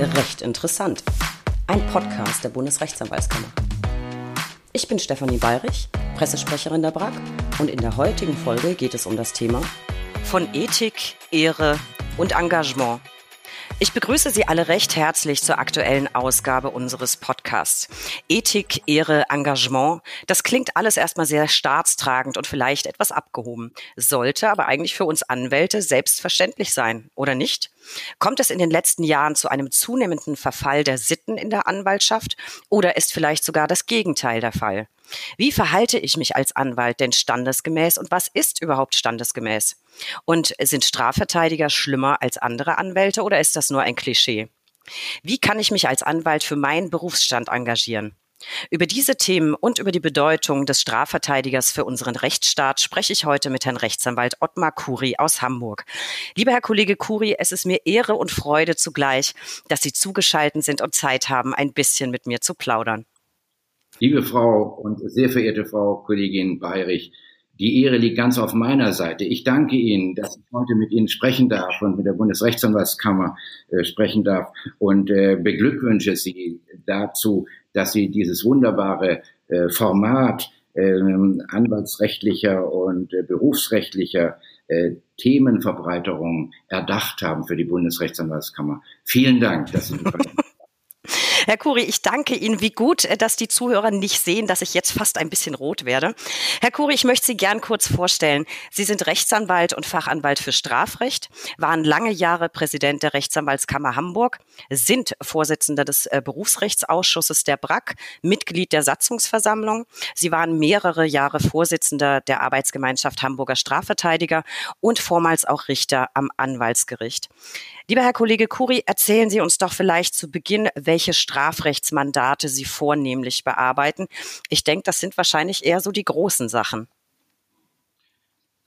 Recht interessant. Ein Podcast der Bundesrechtsanwaltskammer. Ich bin Stefanie Bayrich, Pressesprecherin der BRAG und in der heutigen Folge geht es um das Thema von Ethik, Ehre und Engagement ich begrüße Sie alle recht herzlich zur aktuellen Ausgabe unseres Podcasts. Ethik, Ehre, Engagement, das klingt alles erstmal sehr staatstragend und vielleicht etwas abgehoben, sollte aber eigentlich für uns Anwälte selbstverständlich sein, oder nicht? Kommt es in den letzten Jahren zu einem zunehmenden Verfall der Sitten in der Anwaltschaft oder ist vielleicht sogar das Gegenteil der Fall? Wie verhalte ich mich als Anwalt denn standesgemäß und was ist überhaupt standesgemäß? Und sind Strafverteidiger schlimmer als andere Anwälte oder ist das nur ein Klischee? Wie kann ich mich als Anwalt für meinen Berufsstand engagieren? Über diese Themen und über die Bedeutung des Strafverteidigers für unseren Rechtsstaat spreche ich heute mit Herrn Rechtsanwalt Ottmar Kuri aus Hamburg. Lieber Herr Kollege Kuri, es ist mir Ehre und Freude zugleich, dass Sie zugeschaltet sind und Zeit haben, ein bisschen mit mir zu plaudern. Liebe Frau und sehr verehrte Frau Kollegin Bayrich, die Ehre liegt ganz auf meiner Seite. Ich danke Ihnen, dass ich heute mit Ihnen sprechen darf und mit der Bundesrechtsanwaltskammer äh, sprechen darf und äh, beglückwünsche Sie dazu, dass Sie dieses wunderbare äh, Format ähm, anwaltsrechtlicher und äh, berufsrechtlicher äh, Themenverbreiterung erdacht haben für die Bundesrechtsanwaltskammer. Vielen Dank, dass Sie Herr Kuri, ich danke Ihnen. Wie gut, äh, dass die Zuhörer nicht sehen, dass ich jetzt fast ein bisschen rot werde. Herr Kuri, ich möchte Sie gern kurz vorstellen. Sie sind Rechtsanwalt und Fachanwalt für Strafrecht, waren lange Jahre Präsident der Rechtsanwaltskammer Hamburg, sind Vorsitzender des äh, Berufsrechtsausschusses der BRAC, Mitglied der Satzungsversammlung. Sie waren mehrere Jahre Vorsitzender der Arbeitsgemeinschaft Hamburger Strafverteidiger und vormals auch Richter am Anwaltsgericht. Lieber Herr Kollege Kuri, erzählen Sie uns doch vielleicht zu Beginn, welche Strafrechtsmandate Sie vornehmlich bearbeiten. Ich denke, das sind wahrscheinlich eher so die großen Sachen.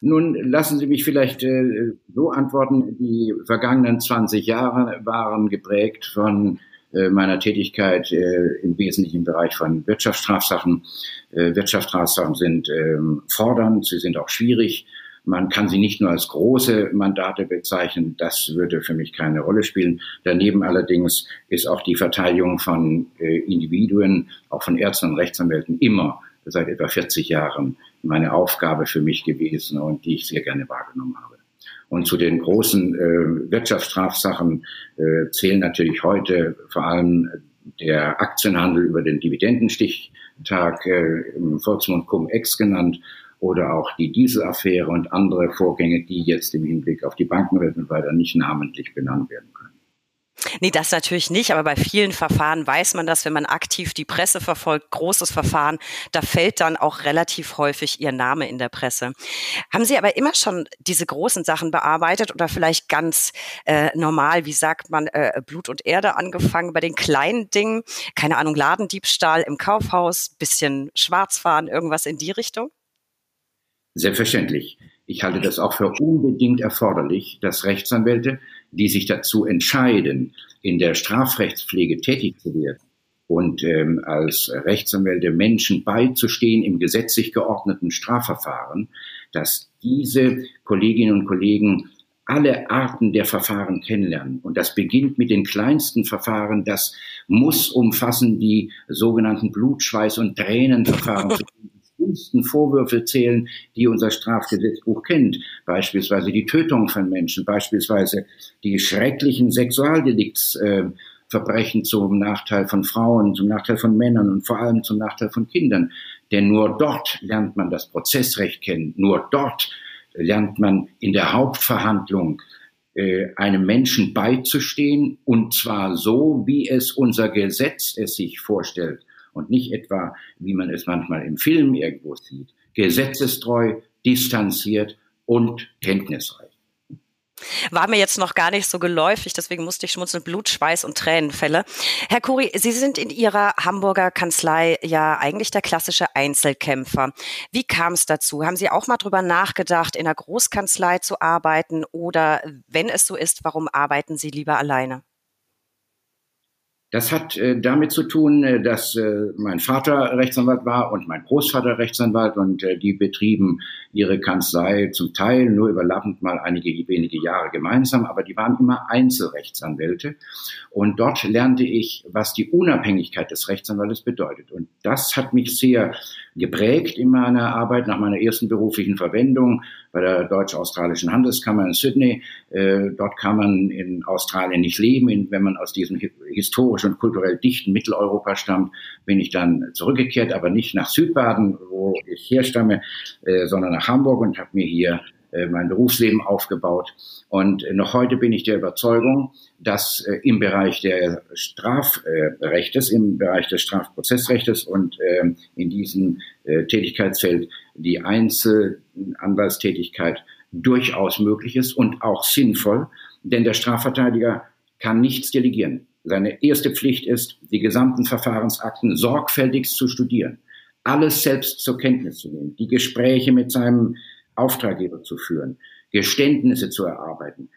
Nun lassen Sie mich vielleicht äh, so antworten. Die vergangenen 20 Jahre waren geprägt von äh, meiner Tätigkeit äh, im wesentlichen Bereich von Wirtschaftsstrafsachen. Äh, Wirtschaftsstrafsachen sind ähm, fordernd, sie sind auch schwierig man kann sie nicht nur als große Mandate bezeichnen, das würde für mich keine Rolle spielen. Daneben allerdings ist auch die Verteidigung von äh, Individuen, auch von Ärzten und Rechtsanwälten immer seit etwa 40 Jahren meine Aufgabe für mich gewesen und die ich sehr gerne wahrgenommen habe. Und zu den großen äh, Wirtschaftsstrafsachen äh, zählen natürlich heute vor allem der Aktienhandel über den Dividendenstichtag, äh, im Volksmund Cum-Ex genannt, oder auch die Dieselaffäre und andere Vorgänge, die jetzt im Hinblick auf die Bankenwelt weiter nicht namentlich benannt werden können. Nee, das natürlich nicht, aber bei vielen Verfahren weiß man das, wenn man aktiv die Presse verfolgt, großes Verfahren, da fällt dann auch relativ häufig Ihr Name in der Presse. Haben Sie aber immer schon diese großen Sachen bearbeitet oder vielleicht ganz äh, normal, wie sagt man, äh, Blut und Erde angefangen bei den kleinen Dingen? Keine Ahnung, Ladendiebstahl im Kaufhaus, bisschen Schwarzfahren, irgendwas in die Richtung? Selbstverständlich. Ich halte das auch für unbedingt erforderlich, dass Rechtsanwälte, die sich dazu entscheiden, in der Strafrechtspflege tätig zu werden und ähm, als Rechtsanwälte Menschen beizustehen im gesetzlich geordneten Strafverfahren, dass diese Kolleginnen und Kollegen alle Arten der Verfahren kennenlernen. Und das beginnt mit den kleinsten Verfahren. Das muss umfassen die sogenannten Blutschweiß- und Tränenverfahren schlimmsten Vorwürfe zählen, die unser Strafgesetzbuch kennt. Beispielsweise die Tötung von Menschen, beispielsweise die schrecklichen Sexualdeliktsverbrechen äh, zum Nachteil von Frauen, zum Nachteil von Männern und vor allem zum Nachteil von Kindern. Denn nur dort lernt man das Prozessrecht kennen, nur dort lernt man in der Hauptverhandlung äh, einem Menschen beizustehen und zwar so, wie es unser Gesetz es sich vorstellt und nicht etwa, wie man es manchmal im Film irgendwo sieht, gesetzestreu, distanziert und kenntnisreich. War mir jetzt noch gar nicht so geläufig, deswegen musste ich schmunzeln, Blut, Schweiß und Tränenfälle. Herr Kuri, Sie sind in Ihrer Hamburger Kanzlei ja eigentlich der klassische Einzelkämpfer. Wie kam es dazu? Haben Sie auch mal drüber nachgedacht, in einer Großkanzlei zu arbeiten oder wenn es so ist, warum arbeiten Sie lieber alleine? Das hat äh, damit zu tun, äh, dass äh, mein Vater Rechtsanwalt war und mein Großvater Rechtsanwalt und äh, die betrieben ihre Kanzlei zum Teil nur überlappend mal einige wenige Jahre gemeinsam, aber die waren immer Einzelrechtsanwälte. Und dort lernte ich, was die Unabhängigkeit des Rechtsanwaltes bedeutet. Und das hat mich sehr geprägt in meiner Arbeit nach meiner ersten beruflichen Verwendung bei der Deutsch-Australischen Handelskammer in Sydney. Äh, dort kann man in Australien nicht leben, wenn man aus diesem historisch und kulturell dichten Mitteleuropa stammt. Bin ich dann zurückgekehrt, aber nicht nach Südbaden, wo ich herstamme, äh, sondern nach Hamburg und habe mir hier mein Berufsleben aufgebaut. Und noch heute bin ich der Überzeugung, dass äh, im Bereich der Strafrechtes, im Bereich des Strafprozessrechtes und ähm, in diesem äh, Tätigkeitsfeld die Einzelanwaltstätigkeit durchaus möglich ist und auch sinnvoll, denn der Strafverteidiger kann nichts delegieren. Seine erste Pflicht ist, die gesamten Verfahrensakten sorgfältigst zu studieren, alles selbst zur Kenntnis zu nehmen, die Gespräche mit seinem Auftraggeber zu führen, Geständnisse zu erarbeiten.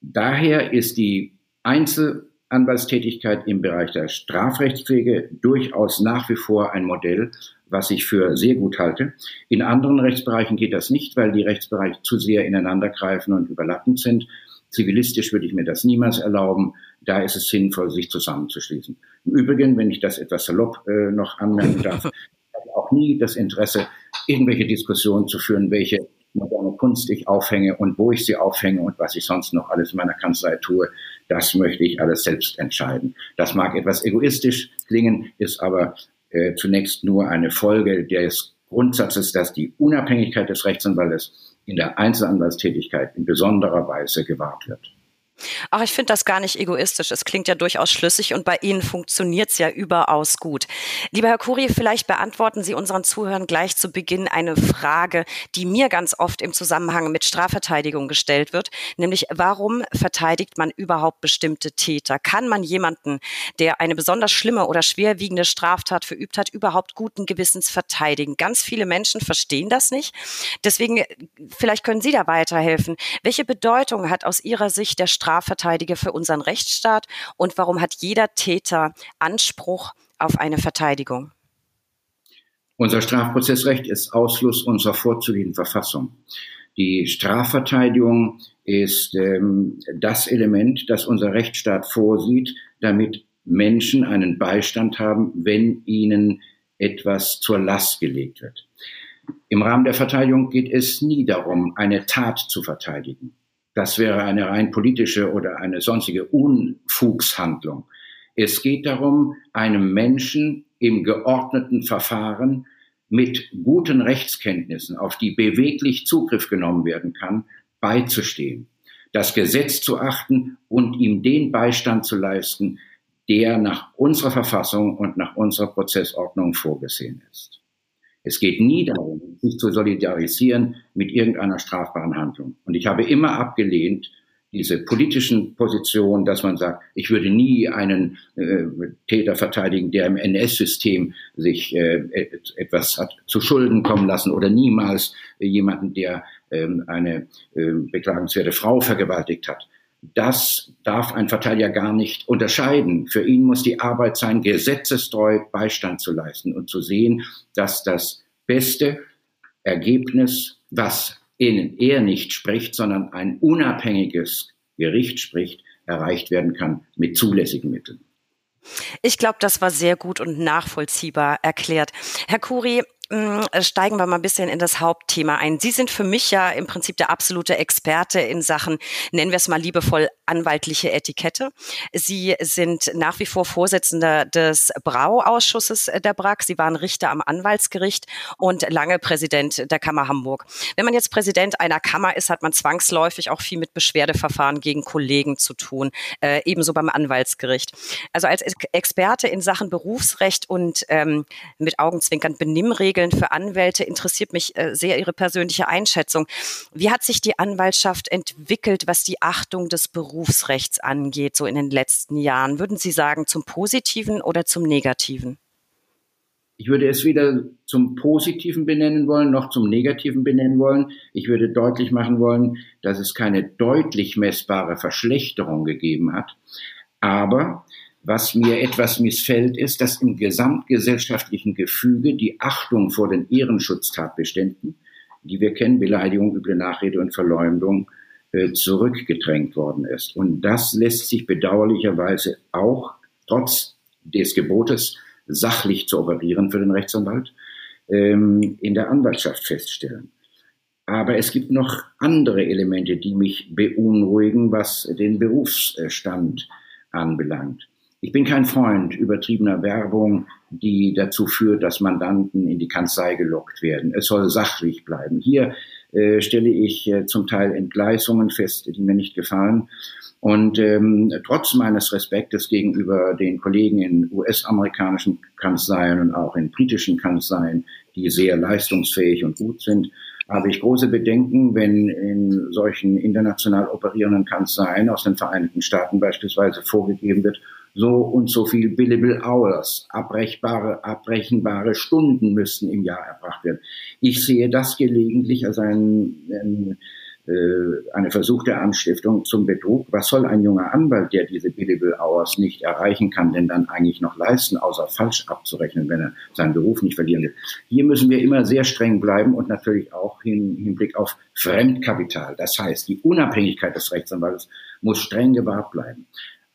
Daher ist die Einzelanwaltstätigkeit im Bereich der Strafrechtspflege durchaus nach wie vor ein Modell, was ich für sehr gut halte. In anderen Rechtsbereichen geht das nicht, weil die Rechtsbereiche zu sehr ineinandergreifen und überlappend sind. Zivilistisch würde ich mir das niemals erlauben. Da ist es sinnvoll, sich zusammenzuschließen. Im Übrigen, wenn ich das etwas salopp äh, noch anmerken darf, habe ich auch nie das Interesse, irgendwelche Diskussionen zu führen, welche moderne Kunst ich aufhänge und wo ich sie aufhänge und was ich sonst noch alles in meiner Kanzlei tue, das möchte ich alles selbst entscheiden. Das mag etwas egoistisch klingen, ist aber äh, zunächst nur eine Folge des Grundsatzes, dass die Unabhängigkeit des Rechtsanwaltes in der Einzelanwaltstätigkeit in besonderer Weise gewahrt wird. Ach, ich finde das gar nicht egoistisch. Es klingt ja durchaus schlüssig und bei Ihnen funktioniert es ja überaus gut. Lieber Herr Kuri, vielleicht beantworten Sie unseren Zuhörern gleich zu Beginn eine Frage, die mir ganz oft im Zusammenhang mit Strafverteidigung gestellt wird, nämlich warum verteidigt man überhaupt bestimmte Täter? Kann man jemanden, der eine besonders schlimme oder schwerwiegende Straftat verübt hat, überhaupt guten Gewissens verteidigen? Ganz viele Menschen verstehen das nicht. Deswegen, vielleicht können Sie da weiterhelfen. Welche Bedeutung hat aus Ihrer Sicht der Strafverteidigung Strafverteidiger für unseren Rechtsstaat und warum hat jeder Täter Anspruch auf eine Verteidigung? Unser Strafprozessrecht ist Ausfluss unserer vorzugehenden Verfassung. Die Strafverteidigung ist ähm, das Element, das unser Rechtsstaat vorsieht, damit Menschen einen Beistand haben, wenn ihnen etwas zur Last gelegt wird. Im Rahmen der Verteidigung geht es nie darum, eine Tat zu verteidigen. Das wäre eine rein politische oder eine sonstige Unfugshandlung. Es geht darum, einem Menschen im geordneten Verfahren mit guten Rechtskenntnissen, auf die beweglich Zugriff genommen werden kann, beizustehen, das Gesetz zu achten und ihm den Beistand zu leisten, der nach unserer Verfassung und nach unserer Prozessordnung vorgesehen ist. Es geht nie darum, sich zu solidarisieren mit irgendeiner strafbaren Handlung. Und ich habe immer abgelehnt, diese politischen Positionen, dass man sagt, ich würde nie einen äh, Täter verteidigen, der im NS-System sich äh, etwas hat zu Schulden kommen lassen oder niemals jemanden, der ähm, eine äh, beklagenswerte Frau vergewaltigt hat. Das darf ein Verteidiger gar nicht unterscheiden. Für ihn muss die Arbeit sein, gesetzestreu Beistand zu leisten und zu sehen, dass das beste Ergebnis, was in er nicht spricht, sondern ein unabhängiges Gericht spricht, erreicht werden kann mit zulässigen Mitteln. Ich glaube, das war sehr gut und nachvollziehbar erklärt. Herr Kuri, steigen wir mal ein bisschen in das Hauptthema ein. Sie sind für mich ja im Prinzip der absolute Experte in Sachen, nennen wir es mal liebevoll, anwaltliche Etikette. Sie sind nach wie vor Vorsitzender des Brauausschusses der BRAG. Sie waren Richter am Anwaltsgericht und lange Präsident der Kammer Hamburg. Wenn man jetzt Präsident einer Kammer ist, hat man zwangsläufig auch viel mit Beschwerdeverfahren gegen Kollegen zu tun, äh, ebenso beim Anwaltsgericht. Also als Experte in Sachen Berufsrecht und ähm, mit Augenzwinkern Benimmregeln Regeln für Anwälte interessiert mich äh, sehr Ihre persönliche Einschätzung. Wie hat sich die Anwaltschaft entwickelt, was die Achtung des Berufsrechts angeht, so in den letzten Jahren? Würden Sie sagen, zum Positiven oder zum Negativen? Ich würde es weder zum Positiven benennen wollen, noch zum Negativen benennen wollen. Ich würde deutlich machen wollen, dass es keine deutlich messbare Verschlechterung gegeben hat. Aber Was mir etwas missfällt, ist, dass im gesamtgesellschaftlichen Gefüge die Achtung vor den Ehrenschutztatbeständen, die wir kennen, Beleidigung, üble Nachrede und Verleumdung, äh, zurückgedrängt worden ist. Und das lässt sich bedauerlicherweise auch trotz des Gebotes, sachlich zu operieren für den Rechtsanwalt, ähm, in der Anwaltschaft feststellen. Aber es gibt noch andere Elemente, die mich beunruhigen, was den Berufsstand anbelangt. Ich bin kein Freund übertriebener Werbung, die dazu führt, dass Mandanten in die Kanzlei gelockt werden. Es soll sachlich bleiben. Hier äh, stelle ich äh, zum Teil Entgleisungen fest, die mir nicht gefallen. Und ähm, trotz meines Respektes gegenüber den Kollegen in US-amerikanischen Kanzleien und auch in britischen Kanzleien, die sehr leistungsfähig und gut sind, habe ich große Bedenken, wenn in solchen international operierenden Kanzleien aus den Vereinigten Staaten beispielsweise vorgegeben wird, so und so viel billable hours, abbrechbare, abbrechenbare Stunden müssten im Jahr erbracht werden. Ich sehe das gelegentlich als ein, ein äh, eine versuchte Anstiftung zum Betrug. Was soll ein junger Anwalt, der diese Billable Hours nicht erreichen kann, denn dann eigentlich noch leisten, außer falsch abzurechnen, wenn er seinen Beruf nicht verlieren will? Hier müssen wir immer sehr streng bleiben und natürlich auch im Hinblick auf Fremdkapital. Das heißt, die Unabhängigkeit des Rechtsanwalts muss streng gewahrt bleiben.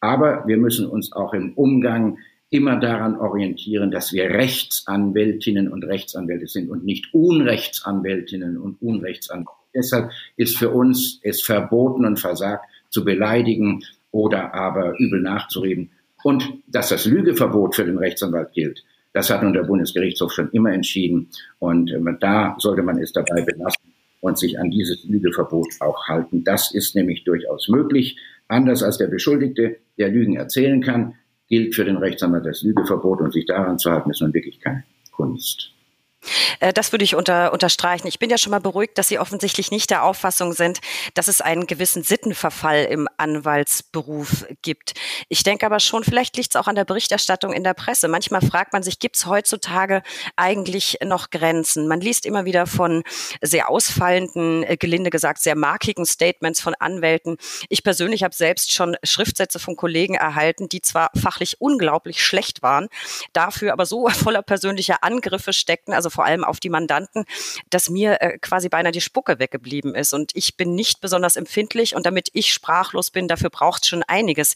Aber wir müssen uns auch im Umgang immer daran orientieren, dass wir Rechtsanwältinnen und Rechtsanwälte sind und nicht Unrechtsanwältinnen und Unrechtsanwälte. Deshalb ist für uns es verboten und versagt, zu beleidigen oder aber übel nachzureden. Und dass das Lügeverbot für den Rechtsanwalt gilt, das hat nun der Bundesgerichtshof schon immer entschieden. Und äh, da sollte man es dabei belassen und sich an dieses Lügeverbot auch halten. Das ist nämlich durchaus möglich. Anders als der Beschuldigte, der Lügen erzählen kann, gilt für den Rechtsanwalt das Lügeverbot und sich daran zu halten, ist nun wirklich keine Kunst. Äh, das würde ich unter, unterstreichen. Ich bin ja schon mal beruhigt, dass Sie offensichtlich nicht der Auffassung sind, dass es einen gewissen Sittenverfall im Anwaltsberuf gibt. Ich denke aber schon, vielleicht liegt es auch an der Berichterstattung in der Presse. Manchmal fragt man sich, gibt es heutzutage eigentlich noch Grenzen? Man liest immer wieder von sehr ausfallenden, äh, gelinde gesagt, sehr markigen Statements von Anwälten. Ich persönlich habe selbst schon Schriftsätze von Kollegen erhalten, die zwar fachlich unglaublich schlecht waren, dafür aber so voller persönlicher Angriffe steckten, also vor allem auf die Mandanten, dass mir äh, quasi beinahe die Spucke weggeblieben ist. Und ich bin nicht besonders empfindlich und damit ich sprachlos bin, dafür braucht es schon einiges.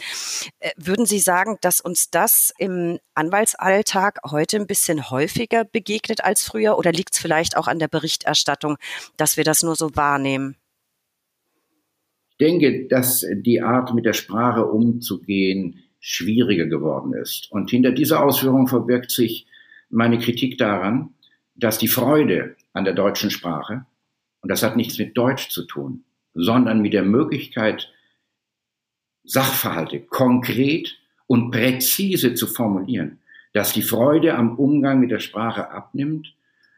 Äh, würden Sie sagen, dass uns das im Anwaltsalltag heute ein bisschen häufiger begegnet als früher oder liegt es vielleicht auch an der Berichterstattung, dass wir das nur so wahrnehmen? Ich denke, dass die Art, mit der Sprache umzugehen, schwieriger geworden ist. Und hinter dieser Ausführung verbirgt sich meine Kritik daran, dass die Freude an der deutschen Sprache, und das hat nichts mit Deutsch zu tun, sondern mit der Möglichkeit, Sachverhalte konkret und präzise zu formulieren, dass die Freude am Umgang mit der Sprache abnimmt,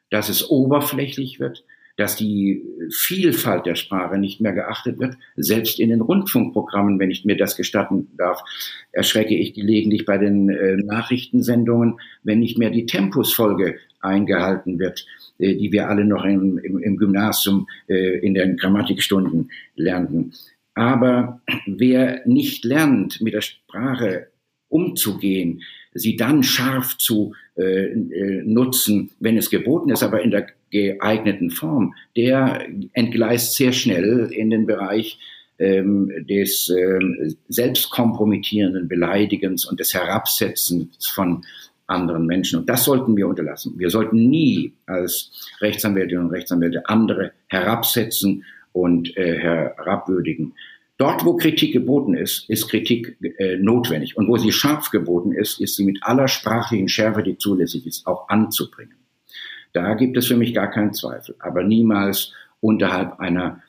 dass es oberflächlich wird, dass die Vielfalt der Sprache nicht mehr geachtet wird. Selbst in den Rundfunkprogrammen, wenn ich mir das gestatten darf, erschrecke ich gelegentlich bei den äh, Nachrichtensendungen, wenn nicht mehr die Tempusfolge eingehalten wird, äh, die wir alle noch im, im, im Gymnasium äh, in den Grammatikstunden lernten. Aber wer nicht lernt, mit der Sprache umzugehen, sie dann scharf zu äh, äh, nutzen, wenn es geboten ist, aber in der geeigneten Form, der entgleist sehr schnell in den Bereich ähm, des äh, selbstkompromittierenden Beleidigens und des Herabsetzens von anderen Menschen. Und das sollten wir unterlassen. Wir sollten nie als Rechtsanwältinnen und Rechtsanwälte andere herabsetzen und äh, herabwürdigen. Dort, wo Kritik geboten ist, ist Kritik äh, notwendig. Und wo sie scharf geboten ist, ist sie mit aller sprachlichen Schärfe, die zulässig ist, auch anzubringen. Da gibt es für mich gar keinen Zweifel. Aber niemals unterhalb einer,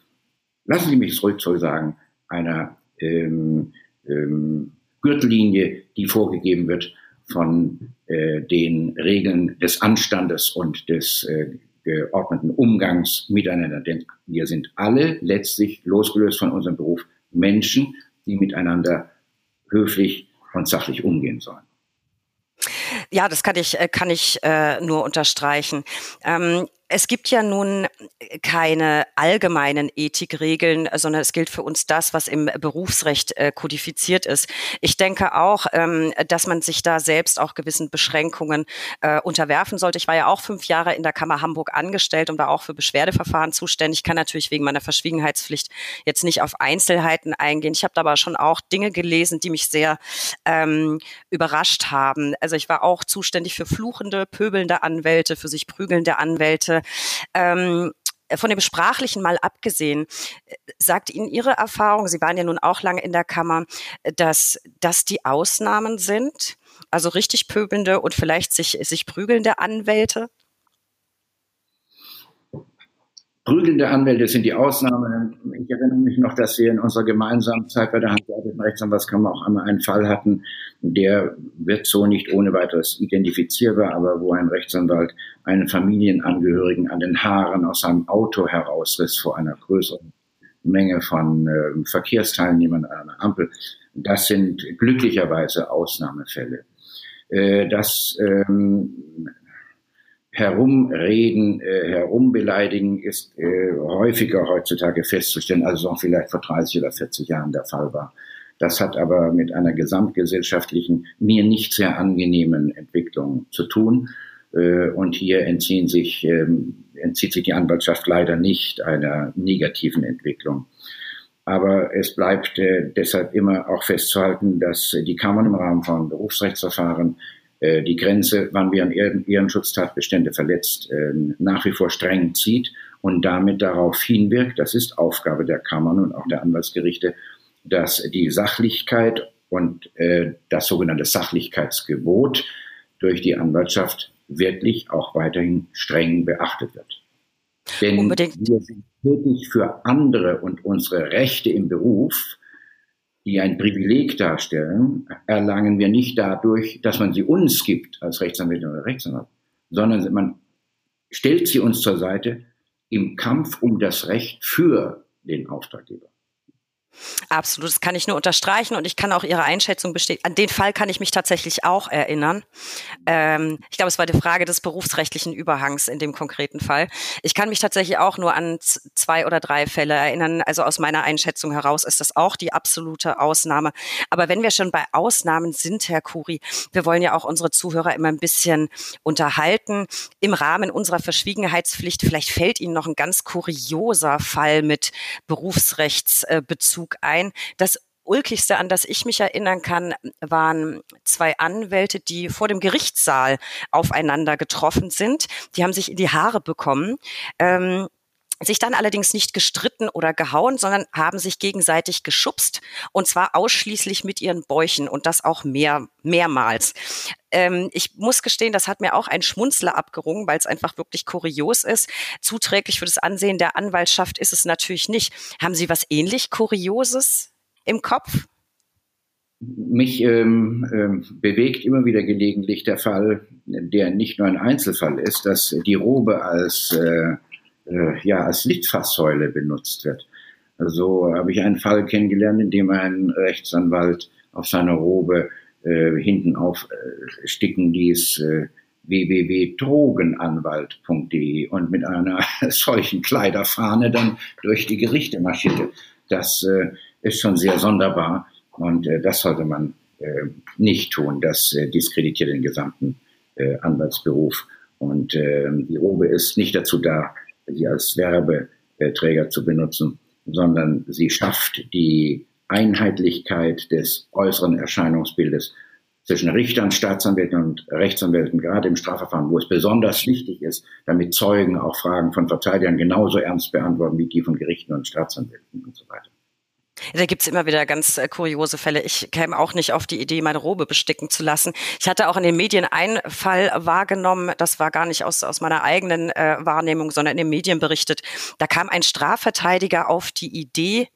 lassen Sie mich es ruhig so sagen, einer ähm, ähm, Gürtellinie, die vorgegeben wird von äh, den Regeln des Anstandes und des äh, geordneten Umgangs miteinander. Denn wir sind alle letztlich losgelöst von unserem Beruf Menschen, die miteinander höflich und sachlich umgehen sollen. Ja, das kann ich, äh, kann ich äh, nur unterstreichen. Ähm, es gibt ja nun keine allgemeinen Ethikregeln, sondern es gilt für uns das, was im Berufsrecht äh, kodifiziert ist. Ich denke auch, ähm, dass man sich da selbst auch gewissen Beschränkungen äh, unterwerfen sollte. Ich war ja auch fünf Jahre in der Kammer Hamburg angestellt und war auch für Beschwerdeverfahren zuständig. Ich kann natürlich wegen meiner Verschwiegenheitspflicht jetzt nicht auf Einzelheiten eingehen. Ich habe da aber schon auch Dinge gelesen, die mich sehr ähm, überrascht haben. Also ich war auch zuständig für fluchende, pöbelnde Anwälte, für sich prügelnde Anwälte ähm, von dem Sprachlichen mal abgesehen, sagt Ihnen Ihre Erfahrung, Sie waren ja nun auch lange in der Kammer, dass das die Ausnahmen sind? Also richtig pöbelnde und vielleicht sich, sich prügelnde Anwälte? Prügelnde Anwälte sind die Ausnahme. Ich erinnere mich noch, dass wir in unserer gemeinsamen Zeit bei der Handwerklichen Rechtsanwaltskammer auch einmal einen Fall hatten, der wird so nicht ohne weiteres identifizierbar, aber wo ein Rechtsanwalt einen Familienangehörigen an den Haaren aus seinem Auto herausriss vor einer größeren Menge von äh, Verkehrsteilnehmern an einer Ampel. Das sind glücklicherweise Ausnahmefälle. Äh, das ähm, Herumreden, äh, Herumbeleidigen ist äh, häufiger heutzutage festzustellen, als es auch vielleicht vor 30 oder 40 Jahren der Fall war. Das hat aber mit einer gesamtgesellschaftlichen, mir nicht sehr angenehmen Entwicklung zu tun. Äh, und hier entziehen sich, ähm, entzieht sich die Anwaltschaft leider nicht einer negativen Entwicklung. Aber es bleibt äh, deshalb immer auch festzuhalten, dass die Kammern im Rahmen von Berufsrechtsverfahren die Grenze, wann wir an Ehrenschutztatbestände verletzt, ähm, nach wie vor streng zieht und damit darauf hinwirkt, das ist Aufgabe der Kammern und auch der Anwaltsgerichte, dass die Sachlichkeit und äh, das sogenannte Sachlichkeitsgebot durch die Anwaltschaft wirklich auch weiterhin streng beachtet wird. Denn Unbedingt. wir sind tätig für andere und unsere Rechte im Beruf die ein Privileg darstellen, erlangen wir nicht dadurch, dass man sie uns gibt als Rechtsanwältin oder Rechtsanwalt, sondern man stellt sie uns zur Seite im Kampf um das Recht für den Auftraggeber. Absolut, das kann ich nur unterstreichen und ich kann auch Ihre Einschätzung bestätigen. An den Fall kann ich mich tatsächlich auch erinnern. Ähm, ich glaube, es war die Frage des berufsrechtlichen Überhangs in dem konkreten Fall. Ich kann mich tatsächlich auch nur an zwei oder drei Fälle erinnern. Also aus meiner Einschätzung heraus ist das auch die absolute Ausnahme. Aber wenn wir schon bei Ausnahmen sind, Herr Kuri, wir wollen ja auch unsere Zuhörer immer ein bisschen unterhalten. Im Rahmen unserer Verschwiegenheitspflicht, vielleicht fällt Ihnen noch ein ganz kurioser Fall mit Berufsrechtsbezug Bezug ein. Das Ulkigste, an das ich mich erinnern kann, waren zwei Anwälte, die vor dem Gerichtssaal aufeinander getroffen sind. Die haben sich in die Haare bekommen. Ähm, sich dann allerdings nicht gestritten oder gehauen, sondern haben sich gegenseitig geschubst und zwar ausschließlich mit ihren Bäuchen und das auch mehr, mehrmals. Ähm, ich muss gestehen, das hat mir auch ein Schmunzler abgerungen, weil es einfach wirklich kurios ist. Zuträglich für das Ansehen der Anwaltschaft ist es natürlich nicht. Haben Sie was ähnlich Kurioses im Kopf? Mich ähm, ähm, bewegt immer wieder gelegentlich der Fall, der nicht nur ein Einzelfall ist, dass die Robe als äh, äh, ja, als Litfaßsäule benutzt wird. So habe ich einen Fall kennengelernt, in dem ein Rechtsanwalt auf seiner Robe äh, hinten aufsticken äh, ließ, äh, www.drogenanwalt.de und mit einer solchen Kleiderfahne dann durch die Gerichte marschierte. Das äh, ist schon sehr sonderbar und äh, das sollte man äh, nicht tun. Das äh, diskreditiert den gesamten äh, Anwaltsberuf. Und äh, die Robe ist nicht dazu da, sie als Werbeträger zu benutzen, sondern sie schafft die Einheitlichkeit des äußeren Erscheinungsbildes zwischen Richtern, Staatsanwälten und Rechtsanwälten, gerade im Strafverfahren, wo es besonders wichtig ist, damit Zeugen auch Fragen von Verteidigern genauso ernst beantworten wie die von Gerichten und Staatsanwälten und so weiter. Da gibt's immer wieder ganz äh, kuriose Fälle. Ich käme auch nicht auf die Idee, meine Robe besticken zu lassen. Ich hatte auch in den Medien einen Fall wahrgenommen, das war gar nicht aus, aus meiner eigenen äh, Wahrnehmung, sondern in den Medien berichtet. Da kam ein Strafverteidiger auf die Idee,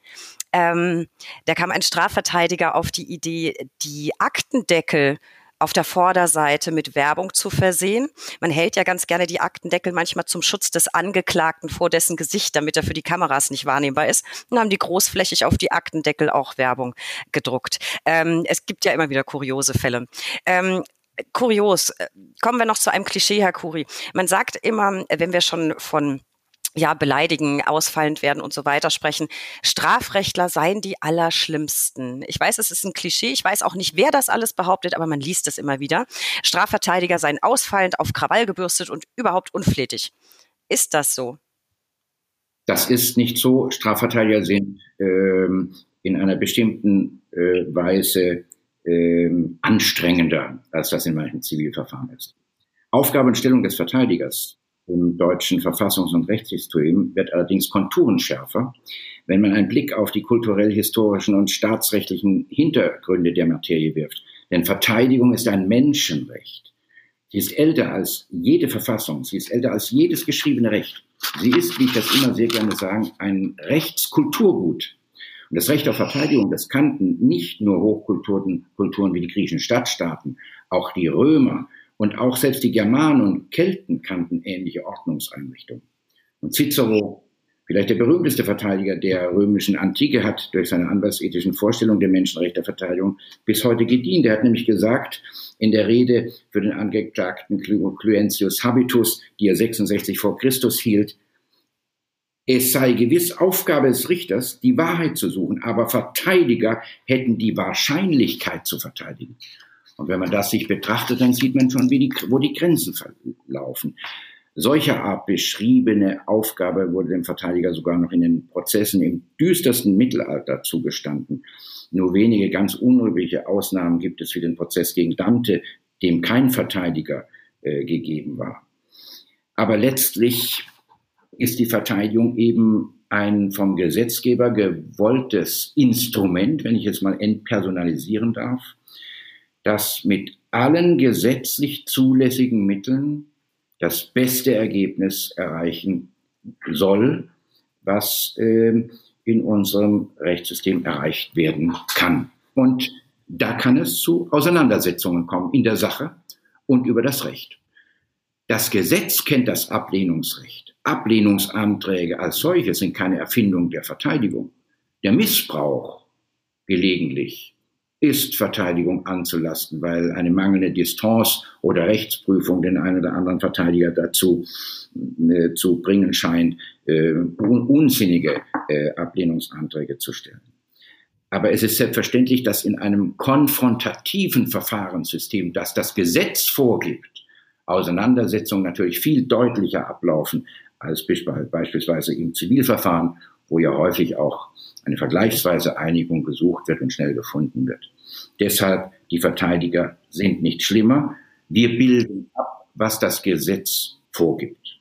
ähm, da kam ein Strafverteidiger auf die Idee, die Aktendeckel auf der Vorderseite mit Werbung zu versehen. Man hält ja ganz gerne die Aktendeckel manchmal zum Schutz des Angeklagten vor dessen Gesicht, damit er für die Kameras nicht wahrnehmbar ist. Und haben die großflächig auf die Aktendeckel auch Werbung gedruckt. Ähm, es gibt ja immer wieder kuriose Fälle. Ähm, Kurios. Äh, kommen wir noch zu einem Klischee, Herr Kuri. Man sagt immer, wenn wir schon von ja, beleidigen, ausfallend werden und so weiter sprechen. Strafrechtler seien die allerschlimmsten. Ich weiß, es ist ein Klischee. Ich weiß auch nicht, wer das alles behauptet, aber man liest es immer wieder. Strafverteidiger seien ausfallend, auf Krawall gebürstet und überhaupt unflätig. Ist das so? Das ist nicht so. Strafverteidiger sind ähm, in einer bestimmten äh, Weise ähm, anstrengender, als das in manchen Zivilverfahren ist. Aufgabe und Stellung des Verteidigers im deutschen Verfassungs- und Rechtssystem wird allerdings konturenschärfer, wenn man einen Blick auf die kulturell-historischen und staatsrechtlichen Hintergründe der Materie wirft. Denn Verteidigung ist ein Menschenrecht. Sie ist älter als jede Verfassung, sie ist älter als jedes geschriebene Recht. Sie ist, wie ich das immer sehr gerne sage, ein Rechtskulturgut. Und das Recht auf Verteidigung, das kannten nicht nur Hochkulturen Kulturen wie die griechischen Stadtstaaten, auch die Römer, und auch selbst die Germanen und Kelten kannten ähnliche Ordnungseinrichtungen. Und Cicero, vielleicht der berühmteste Verteidiger der römischen Antike, hat durch seine anwaltsethischen Vorstellungen der Menschenrechtsverteidigung bis heute gedient. Er hat nämlich gesagt, in der Rede für den Angeklagten Cluentius Habitus, die er 66 vor Christus hielt, es sei gewiss Aufgabe des Richters, die Wahrheit zu suchen, aber Verteidiger hätten die Wahrscheinlichkeit zu verteidigen. Und wenn man das sich betrachtet, dann sieht man schon, wie die, wo die Grenzen verlaufen. Solcher Art beschriebene Aufgabe wurde dem Verteidiger sogar noch in den Prozessen im düstersten Mittelalter zugestanden. Nur wenige ganz unübliche Ausnahmen gibt es für den Prozess gegen Dante, dem kein Verteidiger äh, gegeben war. Aber letztlich ist die Verteidigung eben ein vom Gesetzgeber gewolltes Instrument, wenn ich es mal entpersonalisieren darf, das mit allen gesetzlich zulässigen Mitteln das beste Ergebnis erreichen soll, was äh, in unserem Rechtssystem erreicht werden kann. Und da kann es zu Auseinandersetzungen kommen in der Sache und über das Recht. Das Gesetz kennt das Ablehnungsrecht. Ablehnungsanträge als solche sind keine Erfindung der Verteidigung. Der Missbrauch gelegentlich ist Verteidigung anzulasten, weil eine mangelnde Distanz oder Rechtsprüfung den einen oder anderen Verteidiger dazu äh, zu bringen scheint, äh, un unsinnige äh, Ablehnungsanträge zu stellen. Aber es ist selbstverständlich, dass in einem konfrontativen Verfahrenssystem, das das Gesetz vorgibt, Auseinandersetzungen natürlich viel deutlicher ablaufen als beispielsweise im Zivilverfahren, wo ja häufig auch eine vergleichsweise Einigung gesucht wird und schnell gefunden wird. Deshalb, die Verteidiger sind nicht schlimmer. Wir bilden ab, was das Gesetz vorgibt.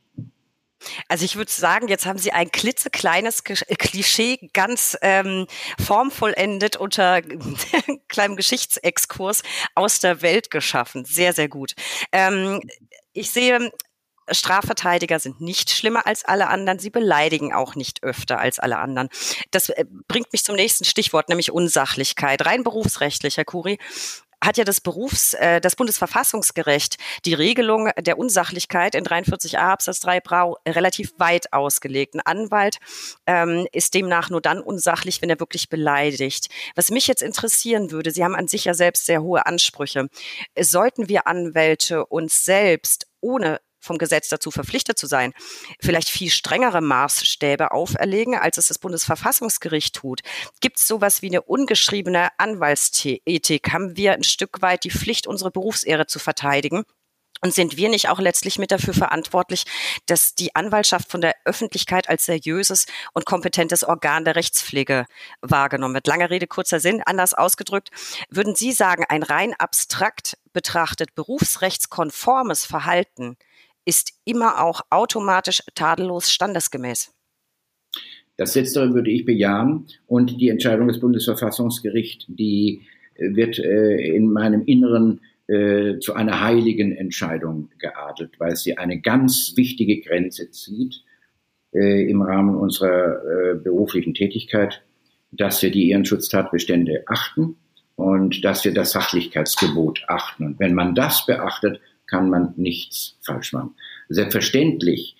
Also ich würde sagen, jetzt haben Sie ein klitzekleines äh, Klischee ganz ähm, formvollendet unter kleinem Geschichtsexkurs aus der Welt geschaffen. Sehr, sehr gut. Ähm, ich sehe, Strafverteidiger sind nicht schlimmer als alle anderen. Sie beleidigen auch nicht öfter als alle anderen. Das äh, bringt mich zum nächsten Stichwort, nämlich Unsachlichkeit. Rein berufsrechtlich, Herr Kuri, hat ja das Berufs, äh, das Bundesverfassungsgericht die Regelung der Unsachlichkeit in 43a Absatz 3 Brau relativ weit ausgelegt. Ein Anwalt ähm, ist demnach nur dann unsachlich, wenn er wirklich beleidigt. Was mich jetzt interessieren würde, Sie haben an sich ja selbst sehr hohe Ansprüche. Sollten wir Anwälte uns selbst ohne vom Gesetz dazu verpflichtet zu sein, vielleicht viel strengere Maßstäbe auferlegen, als es das Bundesverfassungsgericht tut. Gibt es sowas wie eine ungeschriebene Anwaltsethik? Haben wir ein Stück weit die Pflicht, unsere Berufsehre zu verteidigen? Und sind wir nicht auch letztlich mit dafür verantwortlich, dass die Anwaltschaft von der Öffentlichkeit als seriöses und kompetentes Organ der Rechtspflege wahrgenommen wird? Lange Rede, kurzer Sinn. Anders ausgedrückt, würden Sie sagen, ein rein abstrakt betrachtet berufsrechtskonformes Verhalten ist immer auch automatisch tadellos standesgemäß. Das Letztere würde ich bejahen und die Entscheidung des Bundesverfassungsgerichts, die äh, wird äh, in meinem Inneren äh, zu einer heiligen Entscheidung geadelt, weil sie eine ganz wichtige Grenze zieht im Rahmen unserer beruflichen Tätigkeit, dass wir die Ehrenschutztatbestände achten und dass wir das Sachlichkeitsgebot achten. Und wenn man das beachtet, kann man nichts falsch machen. Selbstverständlich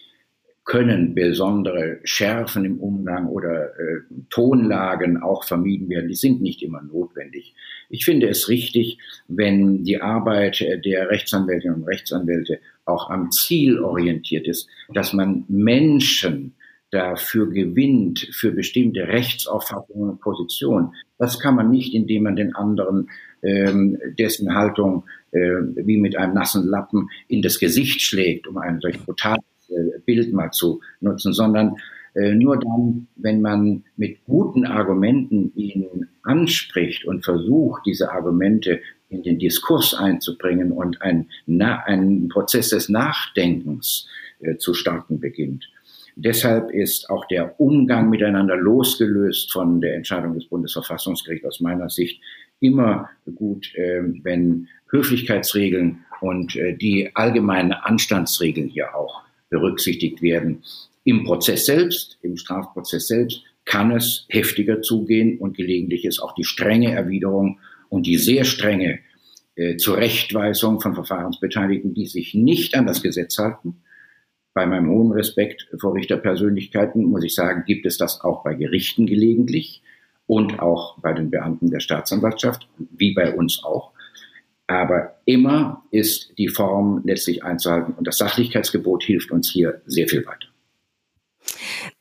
können besondere Schärfen im Umgang oder äh, Tonlagen auch vermieden werden. Die sind nicht immer notwendig. Ich finde es richtig, wenn die Arbeit der Rechtsanwältinnen und Rechtsanwälte auch am Ziel orientiert ist, dass man Menschen dafür gewinnt, für bestimmte Rechtsauffassungen und Positionen. Das kann man nicht, indem man den anderen dessen Haltung äh, wie mit einem nassen Lappen in das Gesicht schlägt, um ein solch brutales äh, Bild mal zu nutzen, sondern äh, nur dann, wenn man mit guten Argumenten ihn anspricht und versucht, diese Argumente in den Diskurs einzubringen und ein, ein Prozess des Nachdenkens äh, zu starten beginnt, Deshalb ist auch der Umgang miteinander losgelöst von der Entscheidung des Bundesverfassungsgerichts aus meiner Sicht immer gut, äh, wenn Höflichkeitsregeln und äh, die allgemeinen Anstandsregeln hier auch berücksichtigt werden. Im Prozess selbst, im Strafprozess selbst, kann es heftiger zugehen und gelegentlich ist auch die strenge Erwiderung und die sehr strenge äh, Zurechtweisung von Verfahrensbeteiligten, die sich nicht an das Gesetz halten, bei meinem hohen Respekt vor Richterpersönlichkeiten muss ich sagen, gibt es das auch bei Gerichten gelegentlich und auch bei den Beamten der Staatsanwaltschaft, wie bei uns auch. Aber immer ist die Form letztlich einzuhalten und das Sachlichkeitsgebot hilft uns hier sehr viel weiter.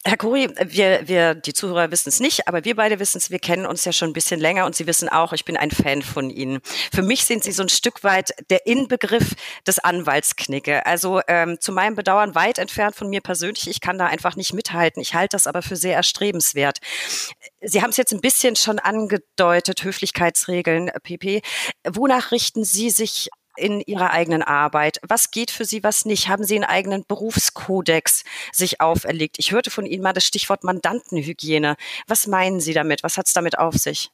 Herr Kuri, wir, wir, die Zuhörer wissen es nicht, aber wir beide wissen es, wir kennen uns ja schon ein bisschen länger und Sie wissen auch, ich bin ein Fan von Ihnen. Für mich sind Sie so ein Stück weit der Inbegriff des Anwaltsknicke. Also ähm, zu meinem Bedauern weit entfernt von mir persönlich. Ich kann da einfach nicht mithalten. Ich halte das aber für sehr erstrebenswert. Sie haben es jetzt ein bisschen schon angedeutet, Höflichkeitsregeln, PP. Wonach richten Sie sich in Ihrer eigenen Arbeit? Was geht für Sie, was nicht? Haben Sie einen eigenen Berufskodex sich auferlegt? Ich hörte von Ihnen mal das Stichwort Mandantenhygiene. Was meinen Sie damit? Was hat es damit auf sich?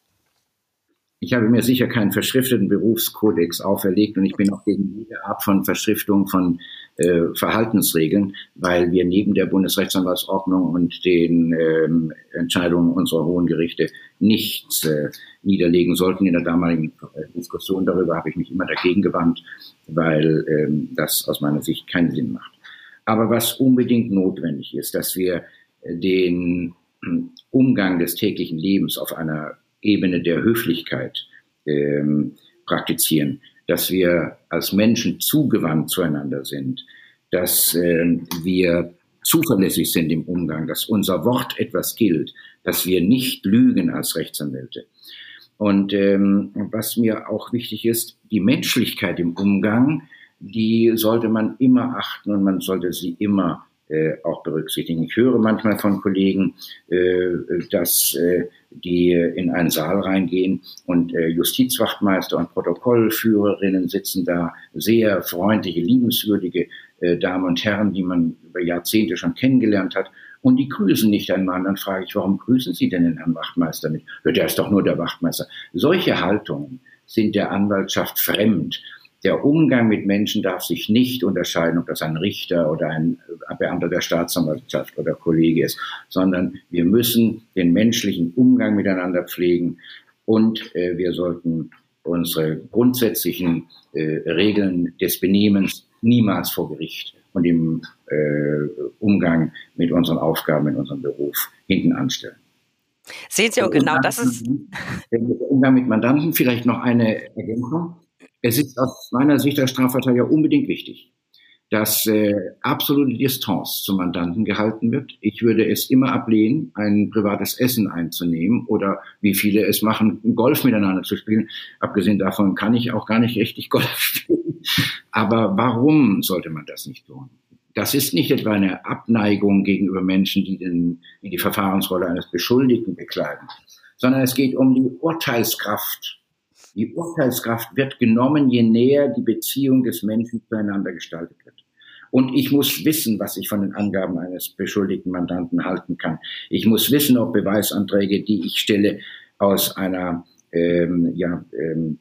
Ich habe mir sicher keinen verschrifteten Berufskodex auferlegt und ich bin auch gegen jede Art von Verschriftung von äh, Verhaltensregeln, weil wir neben der Bundesrechtsanwaltsordnung und den ähm, Entscheidungen unserer hohen Gerichte nichts äh, niederlegen sollten. In der damaligen Diskussion darüber habe ich mich immer dagegen gewandt, weil ähm, das aus meiner Sicht keinen Sinn macht. Aber was unbedingt notwendig ist, dass wir den Umgang des täglichen Lebens auf einer Ebene der Höflichkeit ähm, praktizieren, dass wir als Menschen zugewandt zueinander sind, dass ähm, wir zuverlässig sind im Umgang, dass unser Wort etwas gilt, dass wir nicht lügen als Rechtsanwälte. Und ähm, was mir auch wichtig ist, die Menschlichkeit im Umgang, die sollte man immer achten und man sollte sie immer auch berücksichtigen. Ich höre manchmal von Kollegen, äh, dass äh, die in einen Saal reingehen und äh, Justizwachtmeister und Protokollführerinnen sitzen da, sehr freundliche, liebenswürdige äh, Damen und Herren, die man über Jahrzehnte schon kennengelernt hat. Und die grüßen nicht einmal. Dann frage ich, warum grüßen Sie denn den Herrn Wachtmeister nicht? Der ist doch nur der Wachtmeister. Solche Haltungen sind der Anwaltschaft fremd der Umgang mit Menschen darf sich nicht unterscheiden, ob das ein Richter oder ein Beamter der Staatsanwaltschaft oder Kollege ist, sondern wir müssen den menschlichen Umgang miteinander pflegen und äh, wir sollten unsere grundsätzlichen äh, Regeln des Benehmens niemals vor Gericht und im äh, Umgang mit unseren Aufgaben in unserem Beruf hinten anstellen. Sehen Sie, auch genau das ist. Der Umgang mit Mandanten, vielleicht noch eine Ergänzung. Es ist aus meiner Sicht als Strafverteidiger unbedingt wichtig, dass äh, absolute Distanz zum Mandanten gehalten wird. Ich würde es immer ablehnen, ein privates Essen einzunehmen oder wie viele es machen, Golf miteinander zu spielen. Abgesehen davon kann ich auch gar nicht richtig Golf spielen. Aber warum sollte man das nicht tun? Das ist nicht etwa eine Abneigung gegenüber Menschen, die den, in die Verfahrensrolle eines Beschuldigten bekleiden, sondern es geht um die Urteilskraft die Urteilskraft wird genommen, je näher die Beziehung des Menschen zueinander gestaltet wird. Und ich muss wissen, was ich von den Angaben eines beschuldigten Mandanten halten kann. Ich muss wissen, ob Beweisanträge, die ich stelle, aus einer ähm, ja, ähm,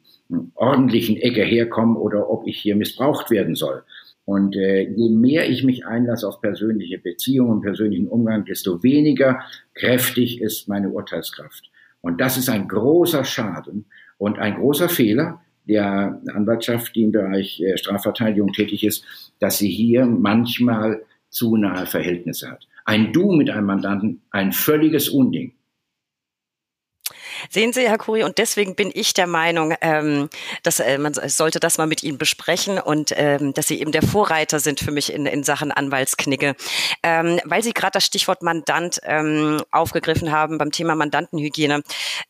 ordentlichen Ecke herkommen oder ob ich hier missbraucht werden soll. Und äh, je mehr ich mich einlasse auf persönliche Beziehungen und persönlichen Umgang, desto weniger kräftig ist meine Urteilskraft. Und das ist ein großer Schaden. Und ein großer Fehler der Anwaltschaft, die im Bereich äh, Strafverteidigung tätig ist, dass sie hier manchmal zu nahe Verhältnisse hat. Ein Du mit einem Mandanten, ein völliges Unding. Sehen Sie, Herr Kuri, und deswegen bin ich der Meinung, ähm, dass äh, man sollte das mal mit Ihnen besprechen und ähm, dass Sie eben der Vorreiter sind für mich in, in Sachen Anwaltsknigge. Ähm, weil Sie gerade das Stichwort Mandant ähm, aufgegriffen haben beim Thema Mandantenhygiene.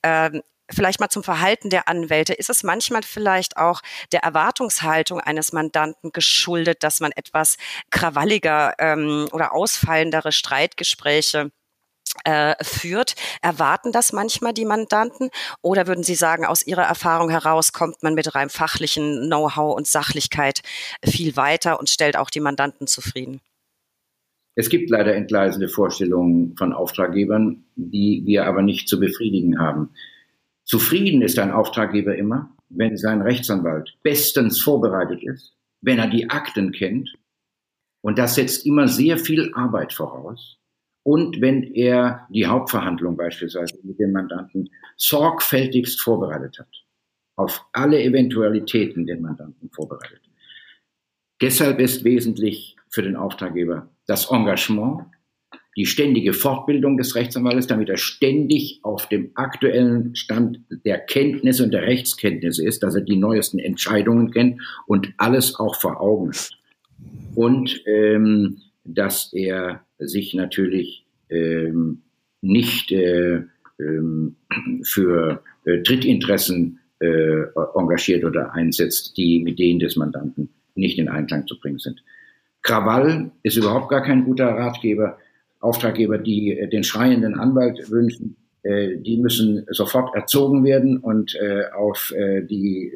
Ähm, vielleicht mal zum Verhalten der Anwälte. Ist es manchmal vielleicht auch der Erwartungshaltung eines Mandanten geschuldet, dass man etwas krawalliger ähm, oder ausfallendere Streitgespräche äh, führt. Erwarten das manchmal die Mandanten oder würden Sie sagen, aus Ihrer Erfahrung heraus kommt man mit rein fachlichen Know-how und Sachlichkeit viel weiter und stellt auch die Mandanten zufrieden? Es gibt leider entgleisende Vorstellungen von Auftraggebern, die wir aber nicht zu befriedigen haben. Zufrieden ist ein Auftraggeber immer, wenn sein Rechtsanwalt bestens vorbereitet ist, wenn er die Akten kennt. Und das setzt immer sehr viel Arbeit voraus und wenn er die Hauptverhandlung beispielsweise mit dem Mandanten sorgfältigst vorbereitet hat, auf alle Eventualitäten den Mandanten vorbereitet. Deshalb ist wesentlich für den Auftraggeber das Engagement, die ständige Fortbildung des Rechtsanwaltes, damit er ständig auf dem aktuellen Stand der Kenntnisse und der Rechtskenntnisse ist, dass er die neuesten Entscheidungen kennt und alles auch vor Augen hat. Und ähm, dass er sich natürlich ähm, nicht äh, ähm, für äh, Drittinteressen äh, engagiert oder einsetzt, die mit denen des Mandanten nicht in Einklang zu bringen sind. Krawall ist überhaupt gar kein guter Ratgeber. Auftraggeber, die äh, den schreienden Anwalt wünschen, äh, die müssen sofort erzogen werden und äh, auf, äh, die,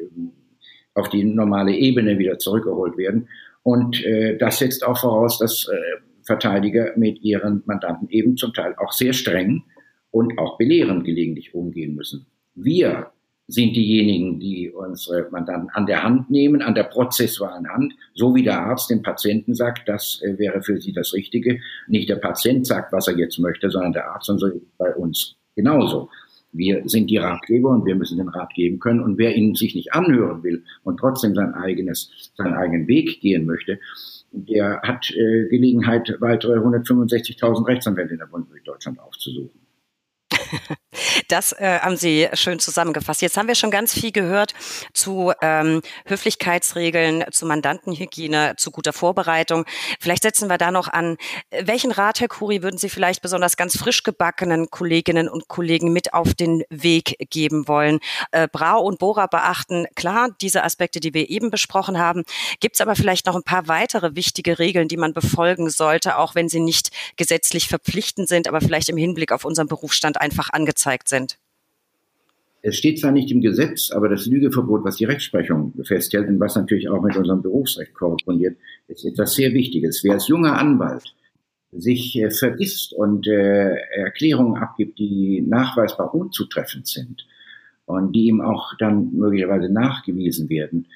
auf die normale Ebene wieder zurückgeholt werden. Und äh, das setzt auch voraus, dass äh, Verteidiger mit ihren Mandanten eben zum Teil auch sehr streng und auch belehrend gelegentlich umgehen müssen. Wir sind diejenigen, die unsere Mandanten an der Hand nehmen, an der prozessualen Hand, so wie der Arzt dem Patienten sagt, das äh, wäre für sie das Richtige. Nicht der Patient sagt, was er jetzt möchte, sondern der Arzt und so bei uns genauso. Wir sind die Ratgeber und wir müssen den Rat geben können. Und wer ihn sich nicht anhören will und trotzdem sein eigenes, seinen eigenen Weg gehen möchte, der hat äh, Gelegenheit, weitere 165.000 Rechtsanwälte in der Bundesrepublik Deutschland aufzusuchen. Das äh, haben Sie schön zusammengefasst. Jetzt haben wir schon ganz viel gehört zu ähm, Höflichkeitsregeln, zu Mandantenhygiene, zu guter Vorbereitung. Vielleicht setzen wir da noch an. Welchen Rat, Herr Kuri, würden Sie vielleicht besonders ganz frisch gebackenen Kolleginnen und Kollegen mit auf den Weg geben wollen? Äh, Brau und Bora beachten, klar, diese Aspekte, die wir eben besprochen haben. Gibt es aber vielleicht noch ein paar weitere wichtige Regeln, die man befolgen sollte, auch wenn sie nicht gesetzlich verpflichtend sind, aber vielleicht im Hinblick auf unseren Berufsstand einfach angezeigt sind? Es steht zwar nicht im Gesetz, aber das Lügeverbot, was die Rechtsprechung festhält und was natürlich auch mit unserem Berufsrecht korrespondiert, ist etwas sehr Wichtiges. Wer als junger Anwalt sich äh, vergisst und äh, Erklärungen abgibt, die nachweisbar unzutreffend sind und die ihm auch dann möglicherweise nachgewiesen werden,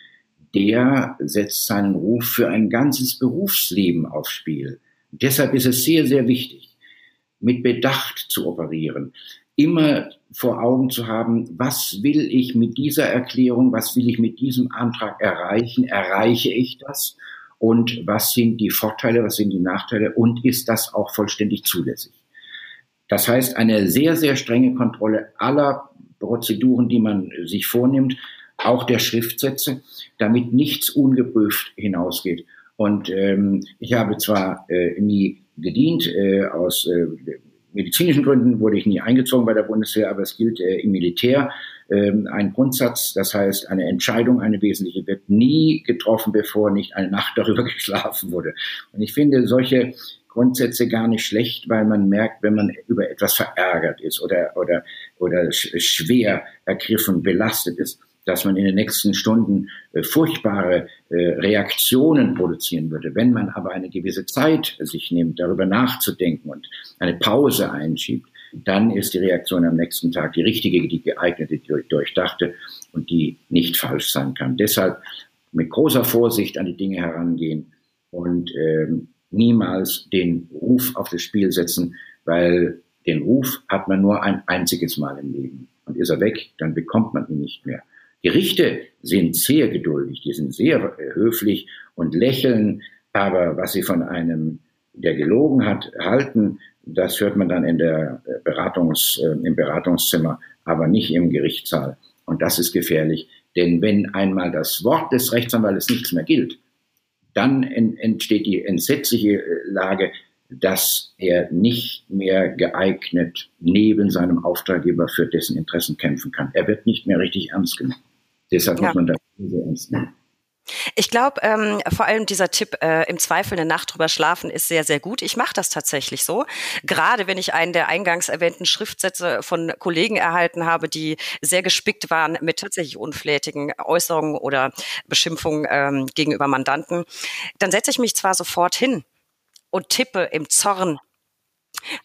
der setzt seinen Ruf für ein ganzes Berufsleben aufs Spiel. deshalb ist es sehr, sehr wichtig, mit Bedacht zu operieren, immer vor Augen zu haben, was will ich mit dieser Erklärung, was will ich mit diesem Antrag erreichen, erreiche ich das und was sind die Vorteile, was sind die Nachteile und ist das auch vollständig zulässig. Das heißt, eine sehr, sehr strenge Kontrolle aller Prozeduren, die man sich vornimmt, auch der Schriftsätze, damit nichts ungeprüft hinausgeht. Und ähm, ich habe zwar äh, nie gedient äh, aus äh, medizinischen Gründen wurde ich nie eingezogen bei der Bundeswehr, aber es gilt äh, im Militär äh, ein Grundsatz, das heißt, eine Entscheidung, eine wesentliche, wird nie getroffen, bevor nicht eine Nacht darüber geschlafen wurde. Und ich finde solche Grundsätze gar nicht schlecht, weil man merkt, wenn man über etwas verärgert ist oder, oder, oder schwer ergriffen, belastet ist, dass man in den nächsten Stunden äh, furchtbare äh, Reaktionen produzieren würde. Wenn man aber eine gewisse Zeit sich nimmt, darüber nachzudenken und eine Pause einschiebt, dann ist die Reaktion am nächsten Tag die richtige, die geeignete, die durchdachte und die nicht falsch sein kann. Deshalb mit großer Vorsicht an die Dinge herangehen und ähm, niemals den Ruf auf das Spiel setzen, weil den Ruf hat man nur ein einziges Mal im Leben. Und ist er weg, dann bekommt man ihn nicht mehr. Gerichte sind sehr geduldig, die sind sehr äh, höflich und lächeln, aber was sie von einem der gelogen hat, halten, das hört man dann in der Beratungs, äh, im Beratungszimmer, aber nicht im Gerichtssaal. Und das ist gefährlich, denn wenn einmal das Wort des Rechtsanwaltes nichts mehr gilt, dann entsteht die entsetzliche äh, Lage, dass er nicht mehr geeignet neben seinem Auftraggeber für dessen Interessen kämpfen kann. Er wird nicht mehr richtig ernst genommen. Deshalb ja. muss man das sehr ernst nehmen. Ich glaube, ähm, vor allem dieser Tipp, äh, im Zweifel eine Nacht drüber schlafen, ist sehr, sehr gut. Ich mache das tatsächlich so. Gerade wenn ich einen der eingangs erwähnten Schriftsätze von Kollegen erhalten habe, die sehr gespickt waren mit tatsächlich unflätigen Äußerungen oder Beschimpfungen ähm, gegenüber Mandanten, dann setze ich mich zwar sofort hin und tippe im Zorn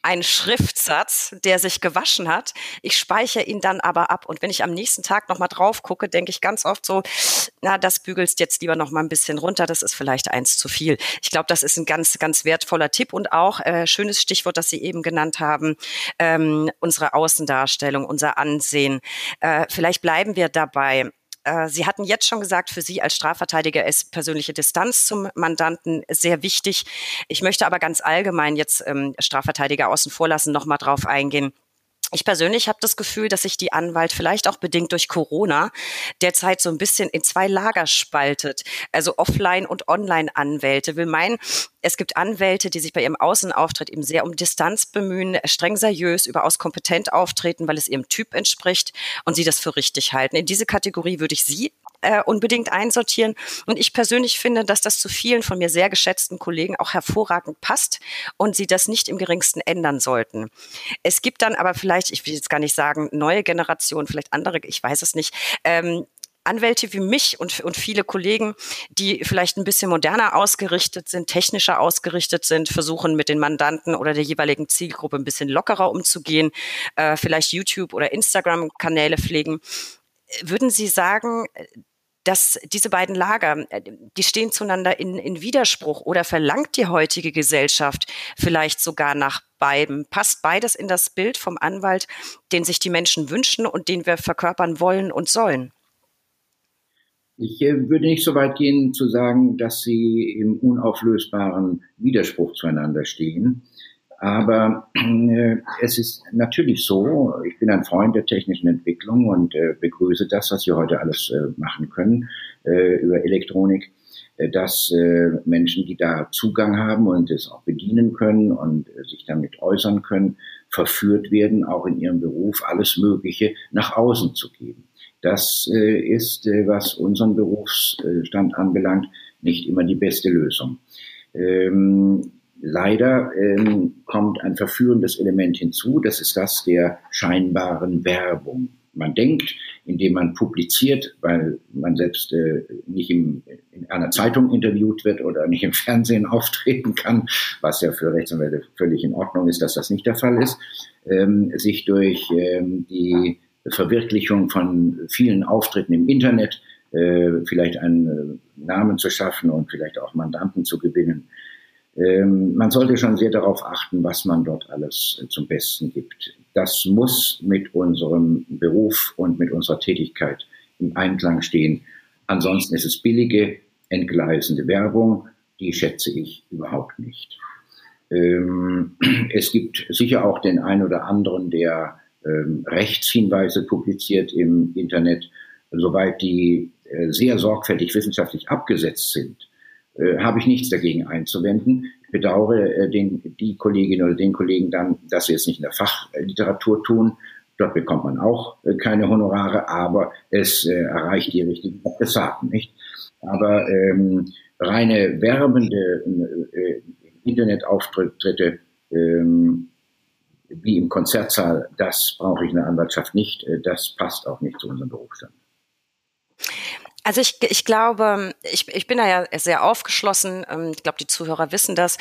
ein Schriftsatz, der sich gewaschen hat. Ich speichere ihn dann aber ab. Und wenn ich am nächsten Tag nochmal drauf gucke, denke ich ganz oft so, na, das bügelst jetzt lieber nochmal ein bisschen runter. Das ist vielleicht eins zu viel. Ich glaube, das ist ein ganz, ganz wertvoller Tipp und auch äh, schönes Stichwort, das Sie eben genannt haben, ähm, unsere Außendarstellung, unser Ansehen. Äh, vielleicht bleiben wir dabei äh, Sie hatten jetzt schon gesagt, für Sie als Strafverteidiger ist persönliche Distanz zum Mandanten sehr wichtig. Ich möchte aber ganz allgemein jetzt ähm, Strafverteidiger außen vor lassen, nochmal drauf eingehen. Ich persönlich habe das Gefühl, dass sich die Anwalt vielleicht auch bedingt durch Corona derzeit so ein bisschen in zwei Lager spaltet. Also Offline- und Online-Anwälte. Will meinen, es gibt Anwälte, die sich bei ihrem Außenauftritt eben sehr um Distanz bemühen, streng seriös, überaus kompetent auftreten, weil es ihrem Typ entspricht und sie das für richtig halten. In diese Kategorie würde ich Sie äh, unbedingt einsortieren. Und ich persönlich finde, dass das zu vielen von mir sehr geschätzten Kollegen auch hervorragend passt und sie das nicht im geringsten ändern sollten. Es gibt dann aber vielleicht, ich will jetzt gar nicht sagen, neue Generationen, vielleicht andere, ich weiß es nicht, ähm, Anwälte wie mich und, und viele Kollegen, die vielleicht ein bisschen moderner ausgerichtet sind, technischer ausgerichtet sind, versuchen mit den Mandanten oder der jeweiligen Zielgruppe ein bisschen lockerer umzugehen, äh, vielleicht YouTube- oder Instagram-Kanäle pflegen. Würden Sie sagen, dass diese beiden Lager, äh, die stehen zueinander in, in Widerspruch oder verlangt die heutige Gesellschaft vielleicht sogar nach beiden? Passt beides in das Bild vom Anwalt, den sich die Menschen wünschen und den wir verkörpern wollen und sollen? Ich äh, würde nicht so weit gehen zu sagen, dass sie im unauflösbaren Widerspruch zueinander stehen. Aber äh, es ist natürlich so, ich bin ein Freund der technischen Entwicklung und äh, begrüße das, was wir heute alles äh, machen können äh, über Elektronik, äh, dass äh, Menschen, die da Zugang haben und es auch bedienen können und äh, sich damit äußern können, verführt werden, auch in ihrem Beruf alles Mögliche nach außen zu geben. Das äh, ist, äh, was unseren Berufsstand anbelangt, nicht immer die beste Lösung. Ähm, Leider ähm, kommt ein verführendes Element hinzu, das ist das der scheinbaren Werbung. Man denkt, indem man publiziert, weil man selbst äh, nicht im, in einer Zeitung interviewt wird oder nicht im Fernsehen auftreten kann, was ja für Rechtsanwälte völlig in Ordnung ist, dass das nicht der Fall ist, ähm, sich durch ähm, die Verwirklichung von vielen Auftritten im Internet äh, vielleicht einen äh, Namen zu schaffen und vielleicht auch Mandanten zu gewinnen, ähm, man sollte schon sehr darauf achten, was man dort alles äh, zum Besten gibt. Das muss mit unserem Beruf und mit unserer Tätigkeit im Einklang stehen. Ansonsten ist es billige, entgleisende Werbung, die schätze ich überhaupt nicht. Ähm, es gibt sicher auch den einen oder anderen, der ähm, Rechtshinweise publiziert im Internet, soweit die äh, sehr sorgfältig wissenschaftlich abgesetzt sind äh, habe ich nichts dagegen einzuwenden. Ich bedauere äh, den, die Kollegin oder den Kollegen dann, dass sie es nicht in der Fachliteratur tun. Dort bekommt man auch äh, keine Honorare, aber es äh, erreicht die richtigen Adressaten, nicht? Aber ähm, reine werbende äh, Internetauftritte ähm, wie im Konzertsaal, das brauche ich in der Anwaltschaft nicht. Äh, das passt auch nicht zu unserem Berufsstand. Also ich, ich glaube, ich, ich bin da ja sehr aufgeschlossen. Ähm, ich glaube, die Zuhörer wissen das.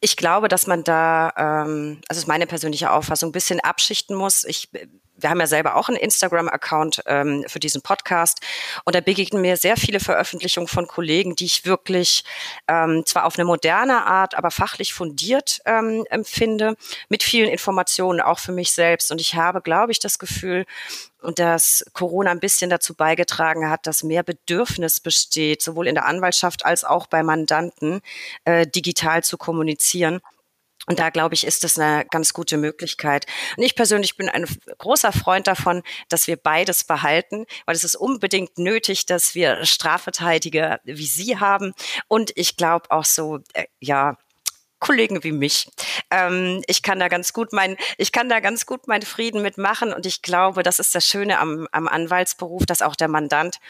Ich glaube, dass man da, ähm, also ist meine persönliche Auffassung, ein bisschen abschichten muss. Ich wir haben ja selber auch einen Instagram-Account ähm, für diesen Podcast und da begegnen mir sehr viele Veröffentlichungen von Kollegen, die ich wirklich ähm, zwar auf eine moderne Art, aber fachlich fundiert ähm, empfinde, mit vielen Informationen auch für mich selbst. Und ich habe, glaube ich, das Gefühl, dass Corona ein bisschen dazu beigetragen hat, dass mehr Bedürfnis besteht, sowohl in der Anwaltschaft als auch bei Mandanten, äh, digital zu kommunizieren. Und da glaube ich, ist das eine ganz gute Möglichkeit. Und ich persönlich bin ein großer Freund davon, dass wir beides behalten, weil es ist unbedingt nötig, dass wir Strafverteidiger wie Sie haben. Und ich glaube auch so, äh, ja, Kollegen wie mich. Ähm, ich kann da ganz gut mein, ich kann da ganz gut meinen Frieden mitmachen und ich glaube, das ist das Schöne am, am Anwaltsberuf, dass auch der Mandant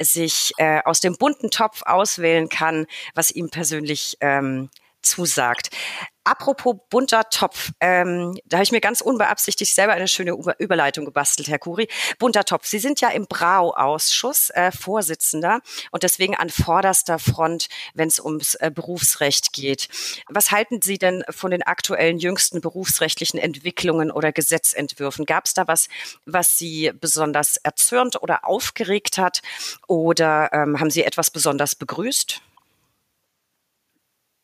sich äh, aus dem bunten Topf auswählen kann, was ihm persönlich ähm, zusagt. Apropos bunter Topf, ähm, da habe ich mir ganz unbeabsichtigt selber eine schöne Überleitung gebastelt, Herr Kuri. Bunter Topf, Sie sind ja im Brau-Ausschuss äh, Vorsitzender und deswegen an vorderster Front, wenn es ums äh, Berufsrecht geht. Was halten Sie denn von den aktuellen jüngsten berufsrechtlichen Entwicklungen oder Gesetzentwürfen? Gab es da was, was Sie besonders erzürnt oder aufgeregt hat oder ähm, haben Sie etwas besonders begrüßt?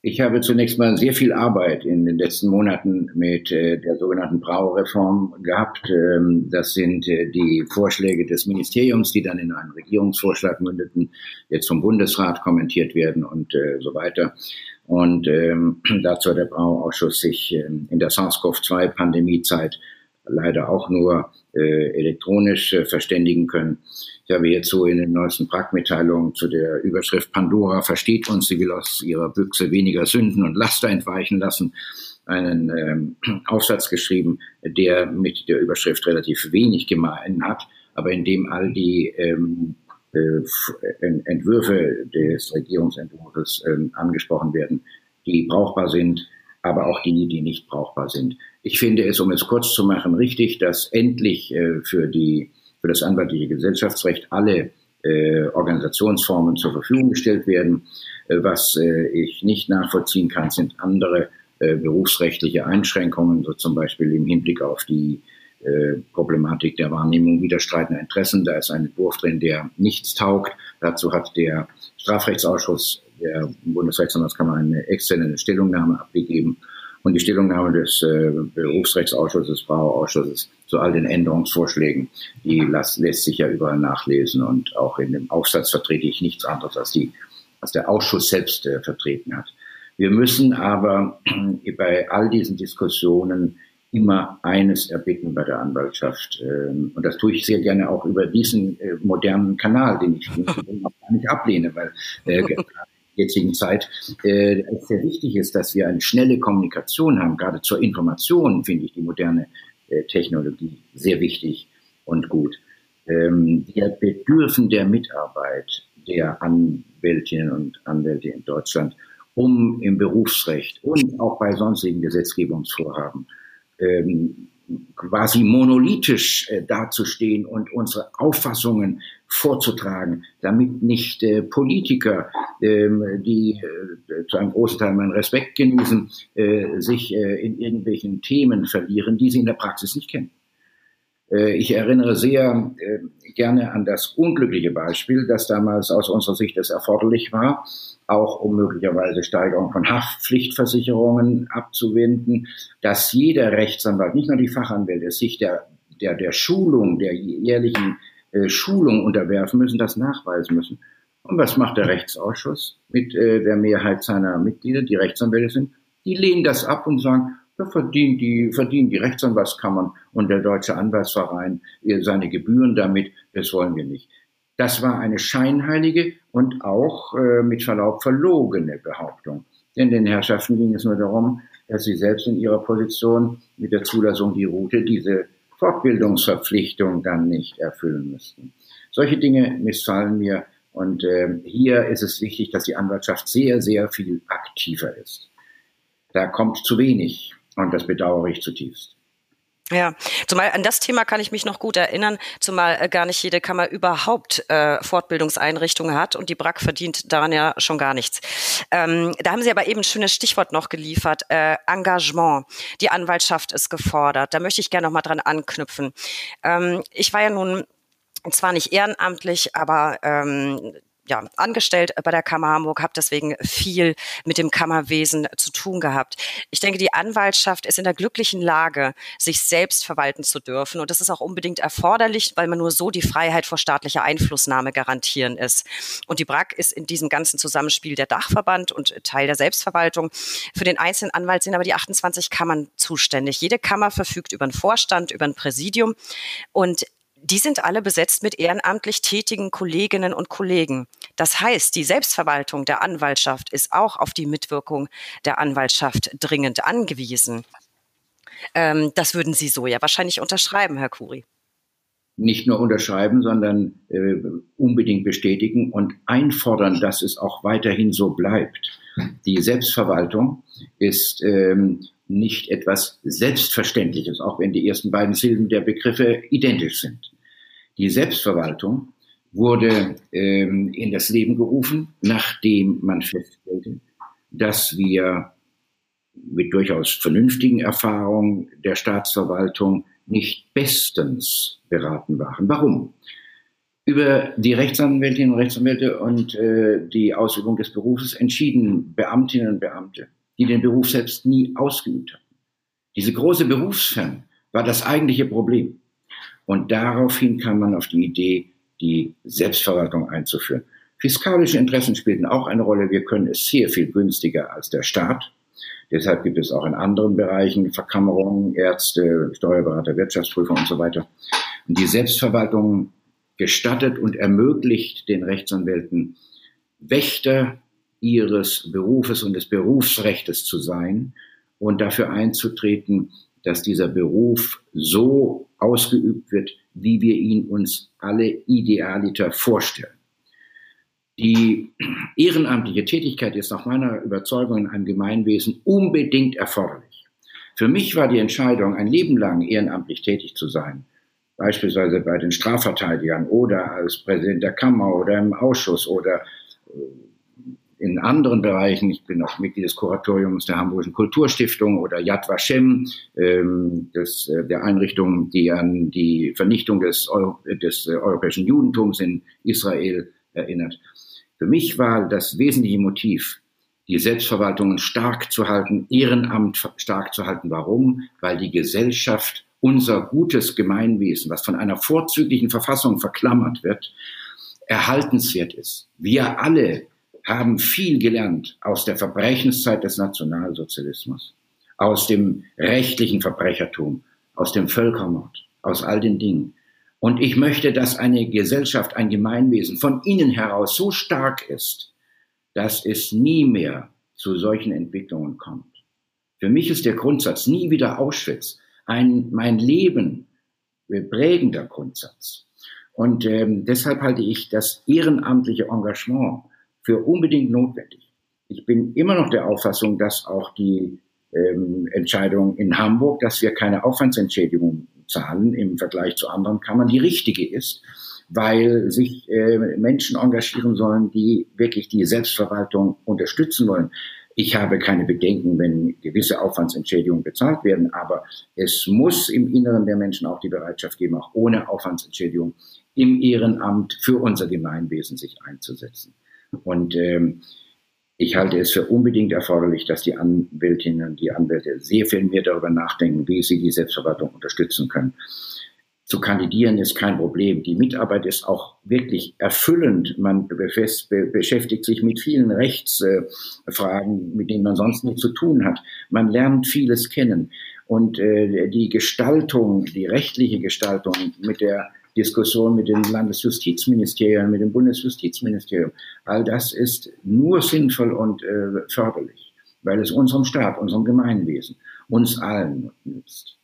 Ich habe zunächst mal sehr viel Arbeit in den letzten Monaten mit äh, der sogenannten Braureform gehabt. Ähm, das sind äh, die Vorschläge des Ministeriums, die dann in einen Regierungsvorschlag mündeten, jetzt vom Bundesrat kommentiert werden und äh, so weiter. Und ähm, dazu hat der Brauausschuss sich ähm, in der SARS-CoV-2-Pandemiezeit leider auch nur äh, elektronisch äh, verständigen können. Ich habe so in den neuesten Prag-Mitteilungen zu der Überschrift Pandora versteht uns, sie will aus ihrer Büchse weniger Sünden und Laster entweichen lassen, einen ähm, Aufsatz geschrieben, der mit der Überschrift relativ wenig gemein hat, aber in dem all die ähm, äh, Entwürfe des Regierungsentwurfs äh, angesprochen werden, die brauchbar sind, aber auch die, die nicht brauchbar sind. Ich finde es, um es kurz zu machen, richtig, dass endlich äh, für, die, für das anwaltliche Gesellschaftsrecht alle äh, Organisationsformen zur Verfügung gestellt werden. Äh, was äh, ich nicht nachvollziehen kann, sind andere äh, berufsrechtliche Einschränkungen, so zum Beispiel im Hinblick auf die äh, Problematik der Wahrnehmung widerstreitender Interessen. Da ist ein Entwurf drin, der nichts taugt. Dazu hat der Strafrechtsausschuss der Bundesrechtsanwaltskammer eine externe Stellungnahme abgegeben und die Stellungnahme des äh, Berufsrechtsausschusses, Brauausschusses zu all den Änderungsvorschlägen, die las, lässt sich ja überall nachlesen und auch in dem Aufsatz vertrete ich nichts anderes, als, die, als der Ausschuss selbst äh, vertreten hat. Wir müssen aber bei all diesen Diskussionen immer eines erbitten bei der Anwaltschaft. Ähm, und das tue ich sehr gerne auch über diesen äh, modernen Kanal, den ich auch nicht ablehne, weil äh, jetzigen Zeit äh, sehr wichtig ist, dass wir eine schnelle Kommunikation haben. Gerade zur Information finde ich die moderne äh, Technologie sehr wichtig und gut. Ähm, wir bedürfen der Mitarbeit der Anwältinnen und Anwälte in Deutschland, um im Berufsrecht und auch bei sonstigen Gesetzgebungsvorhaben ähm, quasi monolithisch äh, dazustehen und unsere Auffassungen vorzutragen, damit nicht äh, Politiker, ähm, die äh, zu einem großen Teil meinen Respekt genießen, äh, sich äh, in irgendwelchen Themen verlieren, die sie in der Praxis nicht kennen. Äh, ich erinnere sehr gerne an das unglückliche Beispiel, das damals aus unserer Sicht es erforderlich war, auch um möglicherweise Steigerung von Haftpflichtversicherungen abzuwenden, dass jeder Rechtsanwalt, nicht nur die Fachanwälte, sich der, der, der Schulung, der jährlichen äh, Schulung unterwerfen müssen, das nachweisen müssen. Und was macht der Rechtsausschuss mit äh, der Mehrheit seiner Mitglieder, die Rechtsanwälte sind? Die lehnen das ab und sagen, da verdienen die, verdienen die Rechtsanwaltskammern und der Deutsche Anwaltsverein seine Gebühren damit. Das wollen wir nicht. Das war eine scheinheilige und auch äh, mit Verlaub verlogene Behauptung. Denn den Herrschaften ging es nur darum, dass sie selbst in ihrer Position mit der Zulassung die Route diese Fortbildungsverpflichtung dann nicht erfüllen müssten. Solche Dinge missfallen mir und äh, hier ist es wichtig, dass die Anwaltschaft sehr, sehr viel aktiver ist. Da kommt zu wenig und das bedauere ich zutiefst. Ja, zumal an das Thema kann ich mich noch gut erinnern, zumal äh, gar nicht jede Kammer überhaupt äh, Fortbildungseinrichtungen hat und die BRAC verdient daran ja schon gar nichts. Ähm, da haben Sie aber eben ein schönes Stichwort noch geliefert, äh, Engagement. Die Anwaltschaft ist gefordert. Da möchte ich gerne noch mal dran anknüpfen. Ähm, ich war ja nun zwar nicht ehrenamtlich, aber ähm, ja, angestellt bei der Kammer Hamburg, habe deswegen viel mit dem Kammerwesen zu tun gehabt. Ich denke, die Anwaltschaft ist in der glücklichen Lage, sich selbst verwalten zu dürfen. Und das ist auch unbedingt erforderlich, weil man nur so die Freiheit vor staatlicher Einflussnahme garantieren ist. Und die BRAG ist in diesem ganzen Zusammenspiel der Dachverband und Teil der Selbstverwaltung. Für den einzelnen Anwalt sind aber die 28 Kammern zuständig. Jede Kammer verfügt über einen Vorstand, über ein Präsidium. Und die sind alle besetzt mit ehrenamtlich tätigen Kolleginnen und Kollegen. Das heißt, die Selbstverwaltung der Anwaltschaft ist auch auf die Mitwirkung der Anwaltschaft dringend angewiesen. Ähm, das würden Sie so ja wahrscheinlich unterschreiben, Herr Kuri. Nicht nur unterschreiben, sondern äh, unbedingt bestätigen und einfordern, dass es auch weiterhin so bleibt. Die Selbstverwaltung ist ähm, nicht etwas Selbstverständliches, auch wenn die ersten beiden Silben der Begriffe identisch sind. Die Selbstverwaltung wurde ähm, in das Leben gerufen, nachdem man feststellte, dass wir mit durchaus vernünftigen Erfahrungen der Staatsverwaltung nicht bestens beraten waren. Warum? Über die Rechtsanwältinnen und Rechtsanwälte und äh, die Ausübung des Berufes entschieden Beamtinnen und Beamte die den Beruf selbst nie ausgeübt hatten. Diese große Berufsfern war das eigentliche Problem. Und daraufhin kam man auf die Idee, die Selbstverwaltung einzuführen. Fiskalische Interessen spielten auch eine Rolle. Wir können es sehr viel günstiger als der Staat. Deshalb gibt es auch in anderen Bereichen Verkammerungen, Ärzte, Steuerberater, Wirtschaftsprüfer und so weiter. Und die Selbstverwaltung gestattet und ermöglicht den Rechtsanwälten Wächter ihres Berufes und des Berufsrechtes zu sein und dafür einzutreten, dass dieser Beruf so ausgeübt wird, wie wir ihn uns alle idealiter vorstellen. Die ehrenamtliche Tätigkeit ist nach meiner Überzeugung in einem Gemeinwesen unbedingt erforderlich. Für mich war die Entscheidung, ein Leben lang ehrenamtlich tätig zu sein, beispielsweise bei den Strafverteidigern oder als Präsident der Kammer oder im Ausschuss oder äh, in anderen Bereichen. Ich bin auch Mitglied des Kuratoriums der Hamburgischen Kulturstiftung oder Yad Vashem, ähm, des, äh, der Einrichtung, die an die Vernichtung des, Euro, des äh, europäischen Judentums in Israel erinnert. Für mich war das wesentliche Motiv, die Selbstverwaltungen stark zu halten, Ehrenamt stark zu halten. Warum? Weil die Gesellschaft unser gutes Gemeinwesen, was von einer vorzüglichen Verfassung verklammert wird, erhaltenswert ist. Wir alle haben viel gelernt aus der Verbrechenszeit des Nationalsozialismus, aus dem rechtlichen Verbrechertum, aus dem Völkermord, aus all den Dingen. Und ich möchte, dass eine Gesellschaft, ein Gemeinwesen von innen heraus so stark ist, dass es nie mehr zu solchen Entwicklungen kommt. Für mich ist der Grundsatz nie wieder Auschwitz ein mein Leben prägender Grundsatz. Und ähm, deshalb halte ich das ehrenamtliche Engagement für unbedingt notwendig. Ich bin immer noch der Auffassung, dass auch die ähm, Entscheidung in Hamburg, dass wir keine Aufwandsentschädigung zahlen im Vergleich zu anderen Kammern, die richtige ist, weil sich äh, Menschen engagieren sollen, die wirklich die Selbstverwaltung unterstützen wollen. Ich habe keine Bedenken, wenn gewisse Aufwandsentschädigungen bezahlt werden, aber es muss im Inneren der Menschen auch die Bereitschaft geben, auch ohne Aufwandsentschädigung im Ehrenamt für unser Gemeinwesen sich einzusetzen. Und ähm, ich halte es für unbedingt erforderlich, dass die Anwältinnen und die Anwälte sehr viel mehr darüber nachdenken, wie sie die Selbstverwaltung unterstützen können. Zu kandidieren ist kein Problem. Die Mitarbeit ist auch wirklich erfüllend. Man beschäftigt sich mit vielen Rechtsfragen, mit denen man sonst nichts zu tun hat. Man lernt vieles kennen. Und äh, die Gestaltung, die rechtliche Gestaltung mit der Diskussion mit dem Landesjustizministerium, mit dem Bundesjustizministerium. All das ist nur sinnvoll und äh, förderlich, weil es unserem Staat, unserem Gemeinwesen, uns allen nützt.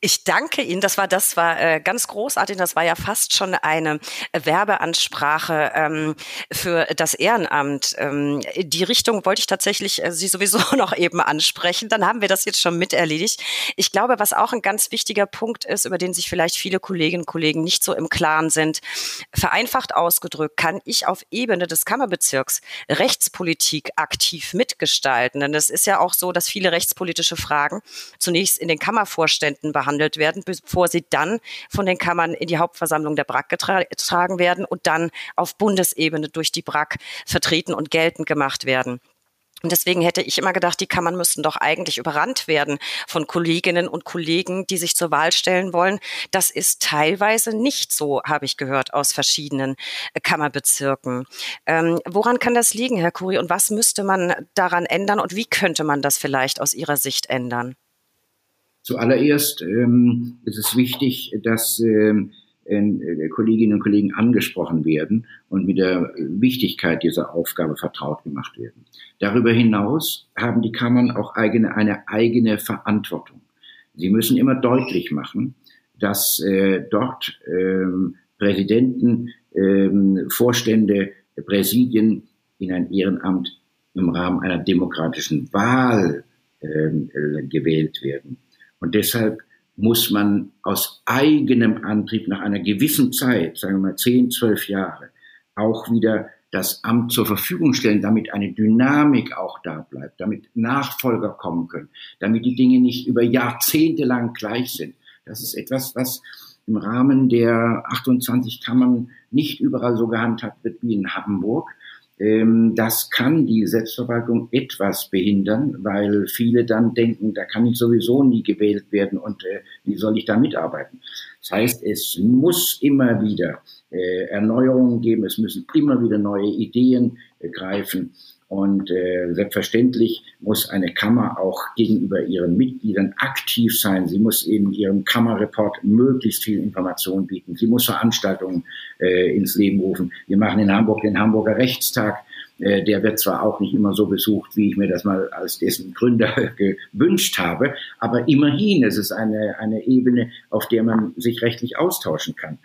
Ich danke Ihnen. Das war, das war äh, ganz großartig. Das war ja fast schon eine Werbeansprache ähm, für das Ehrenamt. Ähm, die Richtung wollte ich tatsächlich äh, Sie sowieso noch eben ansprechen. Dann haben wir das jetzt schon miterledigt. Ich glaube, was auch ein ganz wichtiger Punkt ist, über den sich vielleicht viele Kolleginnen und Kollegen nicht so im Klaren sind, vereinfacht ausgedrückt, kann ich auf Ebene des Kammerbezirks Rechtspolitik aktiv mitgestalten. Denn es ist ja auch so, dass viele rechtspolitische Fragen zunächst in den Kammervorschriften Kammervorständen behandelt werden, bevor sie dann von den Kammern in die Hauptversammlung der BRAC getragen werden und dann auf Bundesebene durch die BRAC vertreten und geltend gemacht werden. Und deswegen hätte ich immer gedacht, die Kammern müssten doch eigentlich überrannt werden von Kolleginnen und Kollegen, die sich zur Wahl stellen wollen. Das ist teilweise nicht so, habe ich gehört, aus verschiedenen äh, Kammerbezirken. Ähm, woran kann das liegen, Herr Kuri? Und was müsste man daran ändern? Und wie könnte man das vielleicht aus Ihrer Sicht ändern? Zuallererst ähm, ist es wichtig, dass ähm, äh, Kolleginnen und Kollegen angesprochen werden und mit der Wichtigkeit dieser Aufgabe vertraut gemacht werden. Darüber hinaus haben die Kammern auch eigene, eine eigene Verantwortung. Sie müssen immer deutlich machen, dass äh, dort ähm, Präsidenten, ähm, Vorstände, Präsidien in ein Ehrenamt im Rahmen einer demokratischen Wahl ähm, äh, gewählt werden. Und deshalb muss man aus eigenem Antrieb nach einer gewissen Zeit, sagen wir mal zehn, zwölf Jahre, auch wieder das Amt zur Verfügung stellen, damit eine Dynamik auch da bleibt, damit Nachfolger kommen können, damit die Dinge nicht über Jahrzehnte lang gleich sind. Das ist etwas, was im Rahmen der 28 Kammern nicht überall so gehandhabt wird wie in Hamburg. Ähm, das kann die Selbstverwaltung etwas behindern, weil viele dann denken, da kann ich sowieso nie gewählt werden und äh, wie soll ich da mitarbeiten? Das heißt, es muss immer wieder äh, Erneuerungen geben, es müssen immer wieder neue Ideen äh, greifen. Und äh, selbstverständlich muss eine Kammer auch gegenüber ihren Mitgliedern aktiv sein. Sie muss in ihrem Kammerreport möglichst viel Information bieten. Sie muss Veranstaltungen äh, ins Leben rufen. Wir machen in Hamburg den Hamburger Rechtstag. Äh, der wird zwar auch nicht immer so besucht, wie ich mir das mal als dessen Gründer gewünscht habe, aber immerhin, es ist eine, eine Ebene, auf der man sich rechtlich austauschen kann.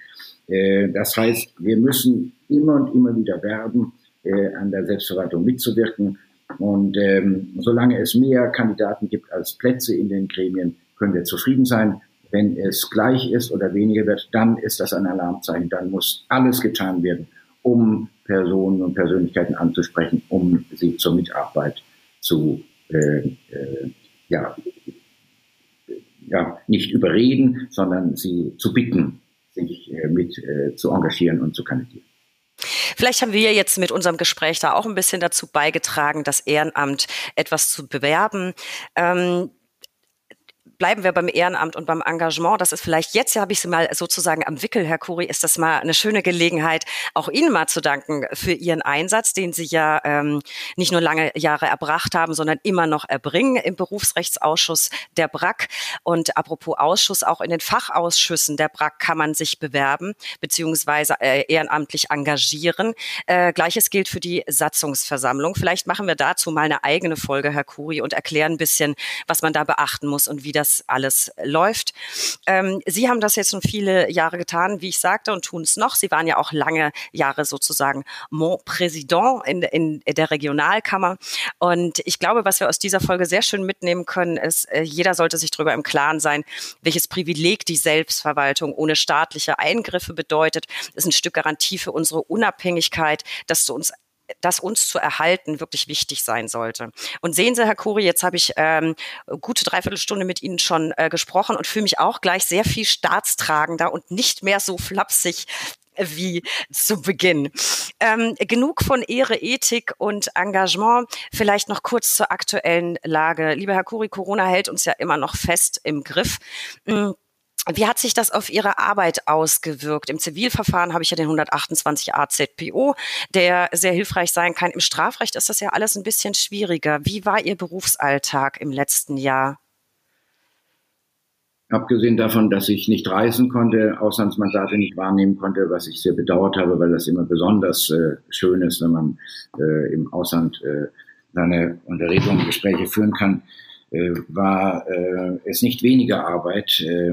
Äh, das heißt, wir müssen immer und immer wieder werben, äh, an der Selbstverwaltung mitzuwirken. Und ähm, solange es mehr Kandidaten gibt als Plätze in den Gremien, können wir zufrieden sein. Wenn es gleich ist oder weniger wird, dann ist das ein Alarmzeichen. Dann muss alles getan werden, um Personen und Persönlichkeiten anzusprechen, um sie zur Mitarbeit zu, äh, äh, ja, ja, nicht überreden, sondern sie zu bitten, sich äh, mit äh, zu engagieren und zu kandidieren. Vielleicht haben wir jetzt mit unserem Gespräch da auch ein bisschen dazu beigetragen, das Ehrenamt etwas zu bewerben. Ähm, bleiben wir beim Ehrenamt und beim Engagement. Das ist vielleicht jetzt, habe ich Sie mal sozusagen am Wickel, Herr Kuri, ist das mal eine schöne Gelegenheit, auch Ihnen mal zu danken für Ihren Einsatz, den Sie ja ähm, nicht nur lange Jahre erbracht haben, sondern immer noch erbringen im Berufsrechtsausschuss der BRAC. Und apropos Ausschuss, auch in den Fachausschüssen der BRAC kann man sich bewerben beziehungsweise äh, ehrenamtlich engagieren. Äh, Gleiches gilt für die Satzungsversammlung. Vielleicht machen wir dazu mal eine eigene Folge, Herr Kuri, und erklären ein bisschen, was man da beachten muss und wie das alles läuft. Ähm, Sie haben das jetzt schon viele Jahre getan, wie ich sagte, und tun es noch. Sie waren ja auch lange Jahre sozusagen Mon Président in, in der Regionalkammer. Und ich glaube, was wir aus dieser Folge sehr schön mitnehmen können, ist, äh, jeder sollte sich darüber im Klaren sein, welches Privileg die Selbstverwaltung ohne staatliche Eingriffe bedeutet. Das ist ein Stück Garantie für unsere Unabhängigkeit, dass du uns das uns zu erhalten wirklich wichtig sein sollte. Und sehen Sie, Herr Kuri, jetzt habe ich ähm, gute Dreiviertelstunde mit Ihnen schon äh, gesprochen und fühle mich auch gleich sehr viel staatstragender und nicht mehr so flapsig wie zu Beginn. Ähm, genug von Ehre, Ethik und Engagement. Vielleicht noch kurz zur aktuellen Lage. Lieber Herr Kuri, Corona hält uns ja immer noch fest im Griff. Mhm. Wie hat sich das auf Ihre Arbeit ausgewirkt? Im Zivilverfahren habe ich ja den 128 AZPO, der sehr hilfreich sein kann. Im Strafrecht ist das ja alles ein bisschen schwieriger. Wie war Ihr Berufsalltag im letzten Jahr? Abgesehen davon, dass ich nicht reisen konnte, Auslandsmandate nicht wahrnehmen konnte, was ich sehr bedauert habe, weil das immer besonders äh, schön ist, wenn man äh, im Ausland äh, seine Unterredungen, Gespräche führen kann, war äh, es nicht weniger Arbeit, äh,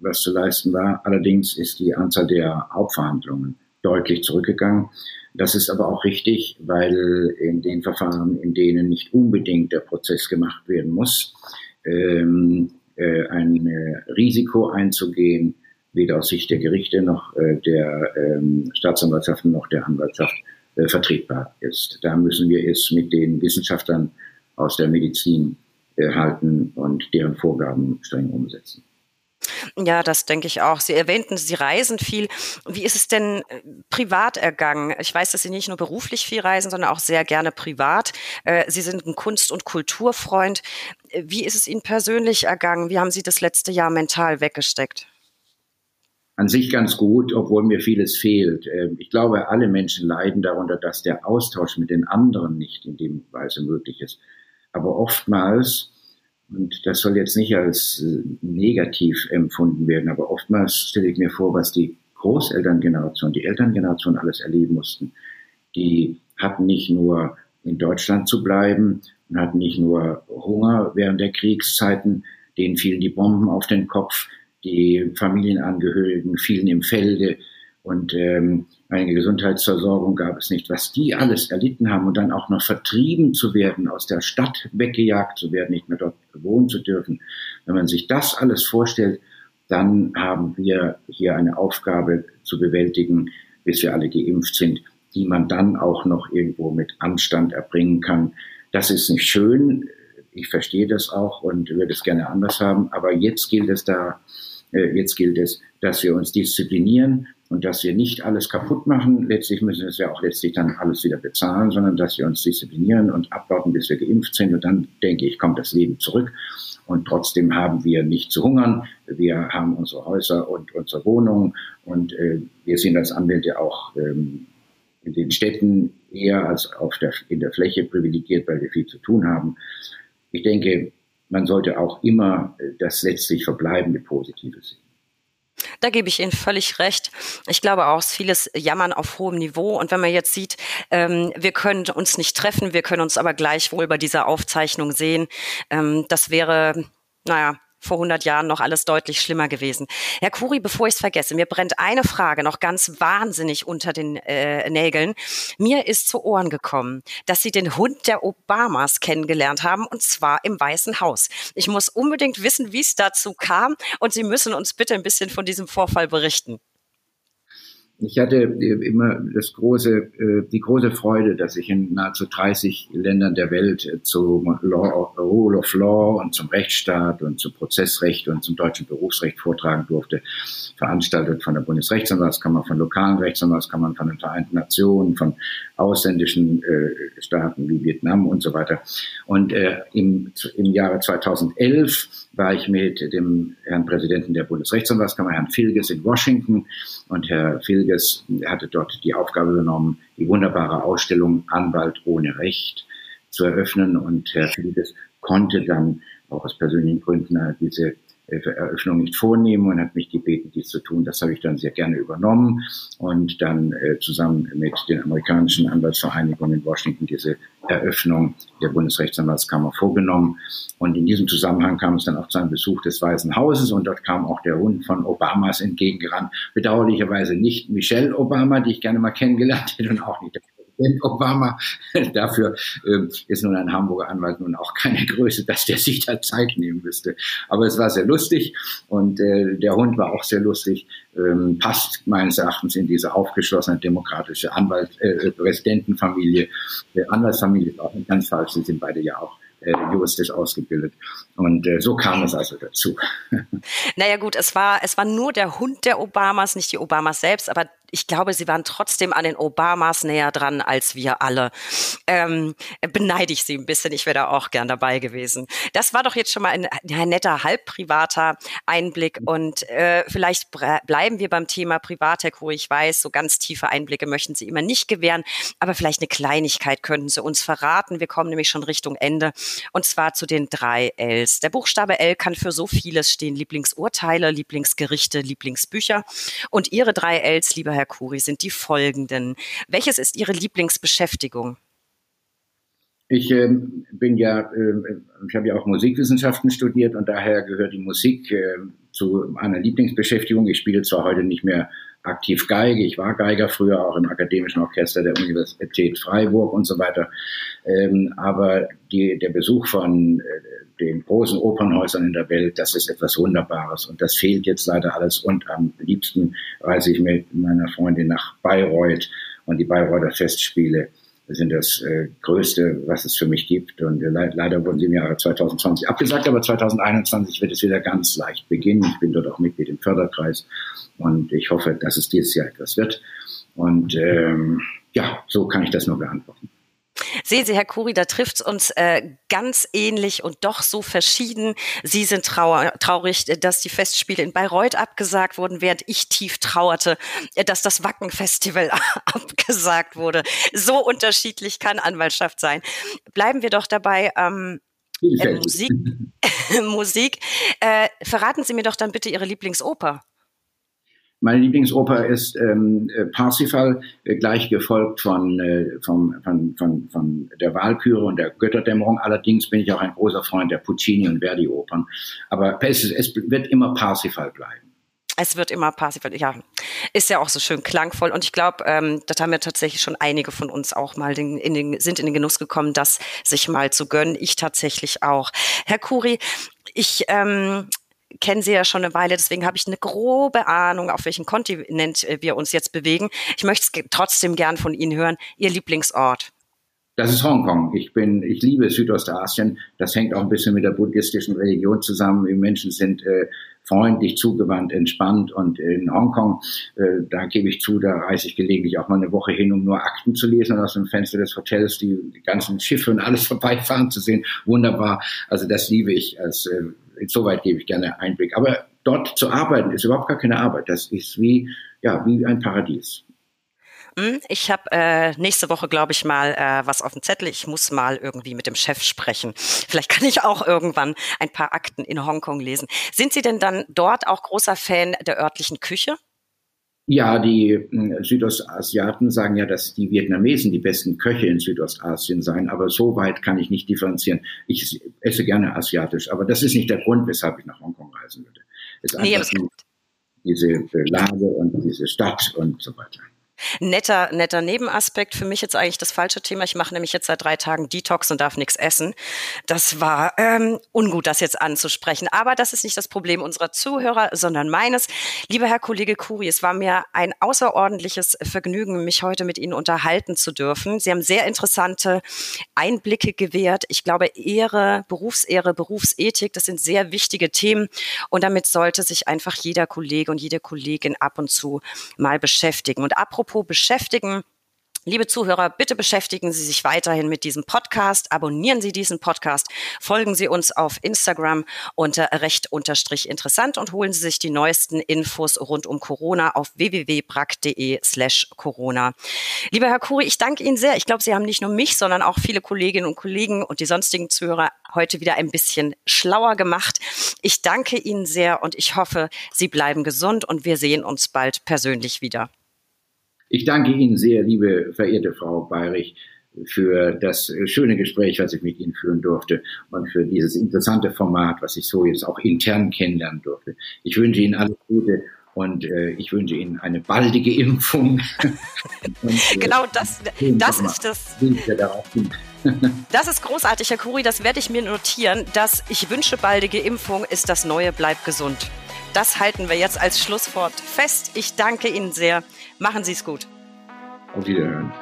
was zu leisten war. Allerdings ist die Anzahl der Hauptverhandlungen deutlich zurückgegangen. Das ist aber auch richtig, weil in den Verfahren, in denen nicht unbedingt der Prozess gemacht werden muss, ähm, äh, ein äh, Risiko einzugehen, weder aus Sicht der Gerichte noch äh, der ähm, Staatsanwaltschaft noch der Anwaltschaft äh, vertretbar ist. Da müssen wir es mit den Wissenschaftlern aus der Medizin äh, halten und deren Vorgaben streng umsetzen. Ja, das denke ich auch. Sie erwähnten, Sie reisen viel. Wie ist es denn äh, privat ergangen? Ich weiß, dass Sie nicht nur beruflich viel reisen, sondern auch sehr gerne privat. Äh, Sie sind ein Kunst- und Kulturfreund. Wie ist es Ihnen persönlich ergangen? Wie haben Sie das letzte Jahr mental weggesteckt? An sich ganz gut, obwohl mir vieles fehlt. Ähm, ich glaube, alle Menschen leiden darunter, dass der Austausch mit den anderen nicht in dem Weise möglich ist. Aber oftmals und das soll jetzt nicht als äh, negativ empfunden werden, aber oftmals stelle ich mir vor, was die Großelterngeneration, die Elterngeneration alles erleben mussten. Die hatten nicht nur in Deutschland zu bleiben und hatten nicht nur Hunger während der Kriegszeiten, denen fielen die Bomben auf den Kopf, die Familienangehörigen fielen im Felde, und ähm, eine Gesundheitsversorgung gab es nicht. Was die alles erlitten haben und dann auch noch vertrieben zu werden, aus der Stadt weggejagt zu werden, nicht mehr dort wohnen zu dürfen. Wenn man sich das alles vorstellt, dann haben wir hier eine Aufgabe zu bewältigen, bis wir alle geimpft sind, die man dann auch noch irgendwo mit Anstand erbringen kann. Das ist nicht schön. Ich verstehe das auch und würde es gerne anders haben. Aber jetzt gilt es da, äh, jetzt gilt es, dass wir uns disziplinieren und dass wir nicht alles kaputt machen. Letztlich müssen wir es ja auch letztlich dann alles wieder bezahlen, sondern dass wir uns disziplinieren und abwarten, bis wir geimpft sind. Und dann denke ich, kommt das Leben zurück. Und trotzdem haben wir nicht zu hungern. Wir haben unsere Häuser und unsere Wohnungen. Und äh, wir sind als Anwälte auch ähm, in den Städten eher als auf der, in der Fläche privilegiert, weil wir viel zu tun haben. Ich denke, man sollte auch immer das letztlich verbleibende Positive sehen. Da gebe ich Ihnen völlig recht. Ich glaube auch, es ist vieles Jammern auf hohem Niveau. Und wenn man jetzt sieht, ähm, wir können uns nicht treffen, wir können uns aber gleichwohl bei dieser Aufzeichnung sehen, ähm, das wäre, naja, vor 100 Jahren noch alles deutlich schlimmer gewesen. Herr Kuri, bevor ich es vergesse, mir brennt eine Frage noch ganz wahnsinnig unter den äh, Nägeln. Mir ist zu Ohren gekommen, dass Sie den Hund der Obamas kennengelernt haben und zwar im Weißen Haus. Ich muss unbedingt wissen, wie es dazu kam und Sie müssen uns bitte ein bisschen von diesem Vorfall berichten. Ich hatte äh, immer das große, äh, die große Freude, dass ich in nahezu 30 Ländern der Welt äh, zum Law, Rule of Law und zum Rechtsstaat und zum Prozessrecht und zum deutschen Berufsrecht vortragen durfte. Veranstaltet von der Bundesrechtsanwaltskammer, von lokalen Rechtsanwaltskammern, von den Vereinten Nationen, von ausländischen Staaten wie Vietnam und so weiter. Und im, im Jahre 2011 war ich mit dem Herrn Präsidenten der Bundesrechtsanwaltskammer, Herrn Filges, in Washington. Und Herr Filges hatte dort die Aufgabe übernommen, die wunderbare Ausstellung Anwalt ohne Recht zu eröffnen. Und Herr Filges konnte dann auch aus persönlichen Gründen diese Eröffnung nicht vornehmen und hat mich gebeten, dies zu tun. Das habe ich dann sehr gerne übernommen und dann äh, zusammen mit den amerikanischen Anwaltsvereinigungen in Washington diese Eröffnung der Bundesrechtsanwaltskammer vorgenommen. Und in diesem Zusammenhang kam es dann auch zu einem Besuch des Weißen Hauses und dort kam auch der Hund von Obamas entgegegerannt. Bedauerlicherweise nicht Michelle Obama, die ich gerne mal kennengelernt hätte und auch nicht der Präsident Obama. Dafür äh, ist nun ein Hamburger Anwalt nun auch keine Größe, dass der sich da Zeit nehmen müsste. Aber es war sehr lustig und äh, der Hund war auch sehr lustig. Ähm, passt meines Erachtens in diese aufgeschlossene demokratische Anwalt, äh, Präsidentenfamilie. Äh, Anwaltsfamilie ist ganz falsch, sie sind beide ja auch äh, juristisch ausgebildet. Und äh, so kam es also dazu. Naja gut, es war, es war nur der Hund der Obamas, nicht die Obamas selbst, aber ich glaube, sie waren trotzdem an den Obamas näher dran als wir alle. Ähm, beneide ich sie ein bisschen. Ich wäre da auch gern dabei gewesen. Das war doch jetzt schon mal ein, ein netter, halb privater Einblick. Und äh, vielleicht bleiben wir beim Thema Privatec, wo ich weiß, so ganz tiefe Einblicke möchten Sie immer nicht gewähren. Aber vielleicht eine Kleinigkeit könnten Sie uns verraten. Wir kommen nämlich schon Richtung Ende. Und zwar zu den drei Ls. Der Buchstabe L kann für so vieles stehen. Lieblingsurteile, Lieblingsgerichte, Lieblingsbücher. Und Ihre drei Ls, lieber Herr Kuri, sind die folgenden. Welches ist Ihre Lieblingsbeschäftigung? Ich äh, bin ja, äh, ich habe ja auch Musikwissenschaften studiert und daher gehört die Musik äh, zu meiner Lieblingsbeschäftigung. Ich spiele zwar heute nicht mehr aktiv Geige, ich war Geiger früher auch im akademischen Orchester der Universität Freiburg und so weiter, ähm, aber die, der Besuch von äh, den großen Opernhäusern in der Welt, das ist etwas Wunderbares. Und das fehlt jetzt leider alles. Und am liebsten reise ich mit meiner Freundin nach Bayreuth und die Bayreuther Festspiele sind das äh, Größte, was es für mich gibt. Und äh, le leider wurden sie im Jahre 2020 abgesagt, aber 2021 wird es wieder ganz leicht beginnen. Ich bin dort auch Mitglied im Förderkreis und ich hoffe, dass es dieses Jahr etwas wird. Und ähm, ja, so kann ich das nur beantworten. Sehen Sie, Herr Kuri, da trifft es uns äh, ganz ähnlich und doch so verschieden. Sie sind trauer, traurig, dass die Festspiele in Bayreuth abgesagt wurden, während ich tief trauerte, dass das Wacken-Festival abgesagt wurde. So unterschiedlich kann Anwaltschaft sein. Bleiben wir doch dabei. Ähm, äh, Musik. Musik. Äh, verraten Sie mir doch dann bitte Ihre Lieblingsoper. Meine Lieblingsoper ist ähm, äh, Parsifal, äh, gleich gefolgt von, äh, vom, von, von, von der Walküre und der Götterdämmerung. Allerdings bin ich auch ein großer Freund der Puccini und Verdi-Opern. Aber es, es wird immer Parsifal bleiben. Es wird immer Parsifal, ja. Ist ja auch so schön klangvoll. Und ich glaube, ähm, das haben ja tatsächlich schon einige von uns auch mal den, in den, sind in den Genuss gekommen, das sich mal zu gönnen. Ich tatsächlich auch. Herr Kuri, ich ähm, kennen Sie ja schon eine Weile, deswegen habe ich eine grobe Ahnung, auf welchem Kontinent äh, wir uns jetzt bewegen. Ich möchte es trotzdem gern von Ihnen hören. Ihr Lieblingsort? Das ist Hongkong. Ich bin, ich liebe Südostasien. Das hängt auch ein bisschen mit der buddhistischen Religion zusammen. Die Menschen sind äh, freundlich, zugewandt, entspannt. Und in Hongkong, äh, da gebe ich zu, da reise ich gelegentlich auch mal eine Woche hin, um nur Akten zu lesen und aus dem Fenster des Hotels die, die ganzen Schiffe und alles vorbeifahren zu sehen. Wunderbar. Also das liebe ich als äh, insoweit gebe ich gerne Einblick. Aber dort zu arbeiten ist überhaupt gar keine Arbeit. Das ist wie, ja, wie ein Paradies. Hm, ich habe äh, nächste Woche, glaube ich, mal äh, was auf dem Zettel. Ich muss mal irgendwie mit dem Chef sprechen. Vielleicht kann ich auch irgendwann ein paar Akten in Hongkong lesen. Sind Sie denn dann dort auch großer Fan der örtlichen Küche? Ja, die äh, Südostasiaten sagen ja, dass die Vietnamesen die besten Köche in Südostasien seien, aber so weit kann ich nicht differenzieren. Ich esse gerne asiatisch, aber das ist nicht der Grund, weshalb ich nach Hongkong reisen würde. Es ist nee, einfach diese Lage und diese Stadt und so weiter. Netter, netter Nebenaspekt. Für mich jetzt eigentlich das falsche Thema. Ich mache nämlich jetzt seit drei Tagen Detox und darf nichts essen. Das war ähm, ungut, das jetzt anzusprechen. Aber das ist nicht das Problem unserer Zuhörer, sondern meines. Lieber Herr Kollege Kuri, es war mir ein außerordentliches Vergnügen, mich heute mit Ihnen unterhalten zu dürfen. Sie haben sehr interessante Einblicke gewährt. Ich glaube, Ehre, Berufsehre, Berufsethik, das sind sehr wichtige Themen. Und damit sollte sich einfach jeder Kollege und jede Kollegin ab und zu mal beschäftigen. Und apropos apropos beschäftigen. Liebe Zuhörer, bitte beschäftigen Sie sich weiterhin mit diesem Podcast. Abonnieren Sie diesen Podcast. Folgen Sie uns auf Instagram unter recht unterstrich interessant und holen Sie sich die neuesten Infos rund um Corona auf www.brack.de slash Corona. Lieber Herr Kuri, ich danke Ihnen sehr. Ich glaube, Sie haben nicht nur mich, sondern auch viele Kolleginnen und Kollegen und die sonstigen Zuhörer heute wieder ein bisschen schlauer gemacht. Ich danke Ihnen sehr und ich hoffe, Sie bleiben gesund und wir sehen uns bald persönlich wieder. Ich danke Ihnen sehr, liebe verehrte Frau Bayrich, für das schöne Gespräch, was ich mit Ihnen führen durfte und für dieses interessante Format, was ich so jetzt auch intern kennenlernen durfte. Ich wünsche Ihnen alles Gute und äh, ich wünsche Ihnen eine baldige Impfung. und, äh, genau das, das ist das. das ist großartig, Herr Kuri, das werde ich mir notieren. dass Ich wünsche baldige Impfung ist das neue Bleib gesund. Das halten wir jetzt als Schlusswort fest. Ich danke Ihnen sehr. Machen Sie es gut. Auf Wiederhören.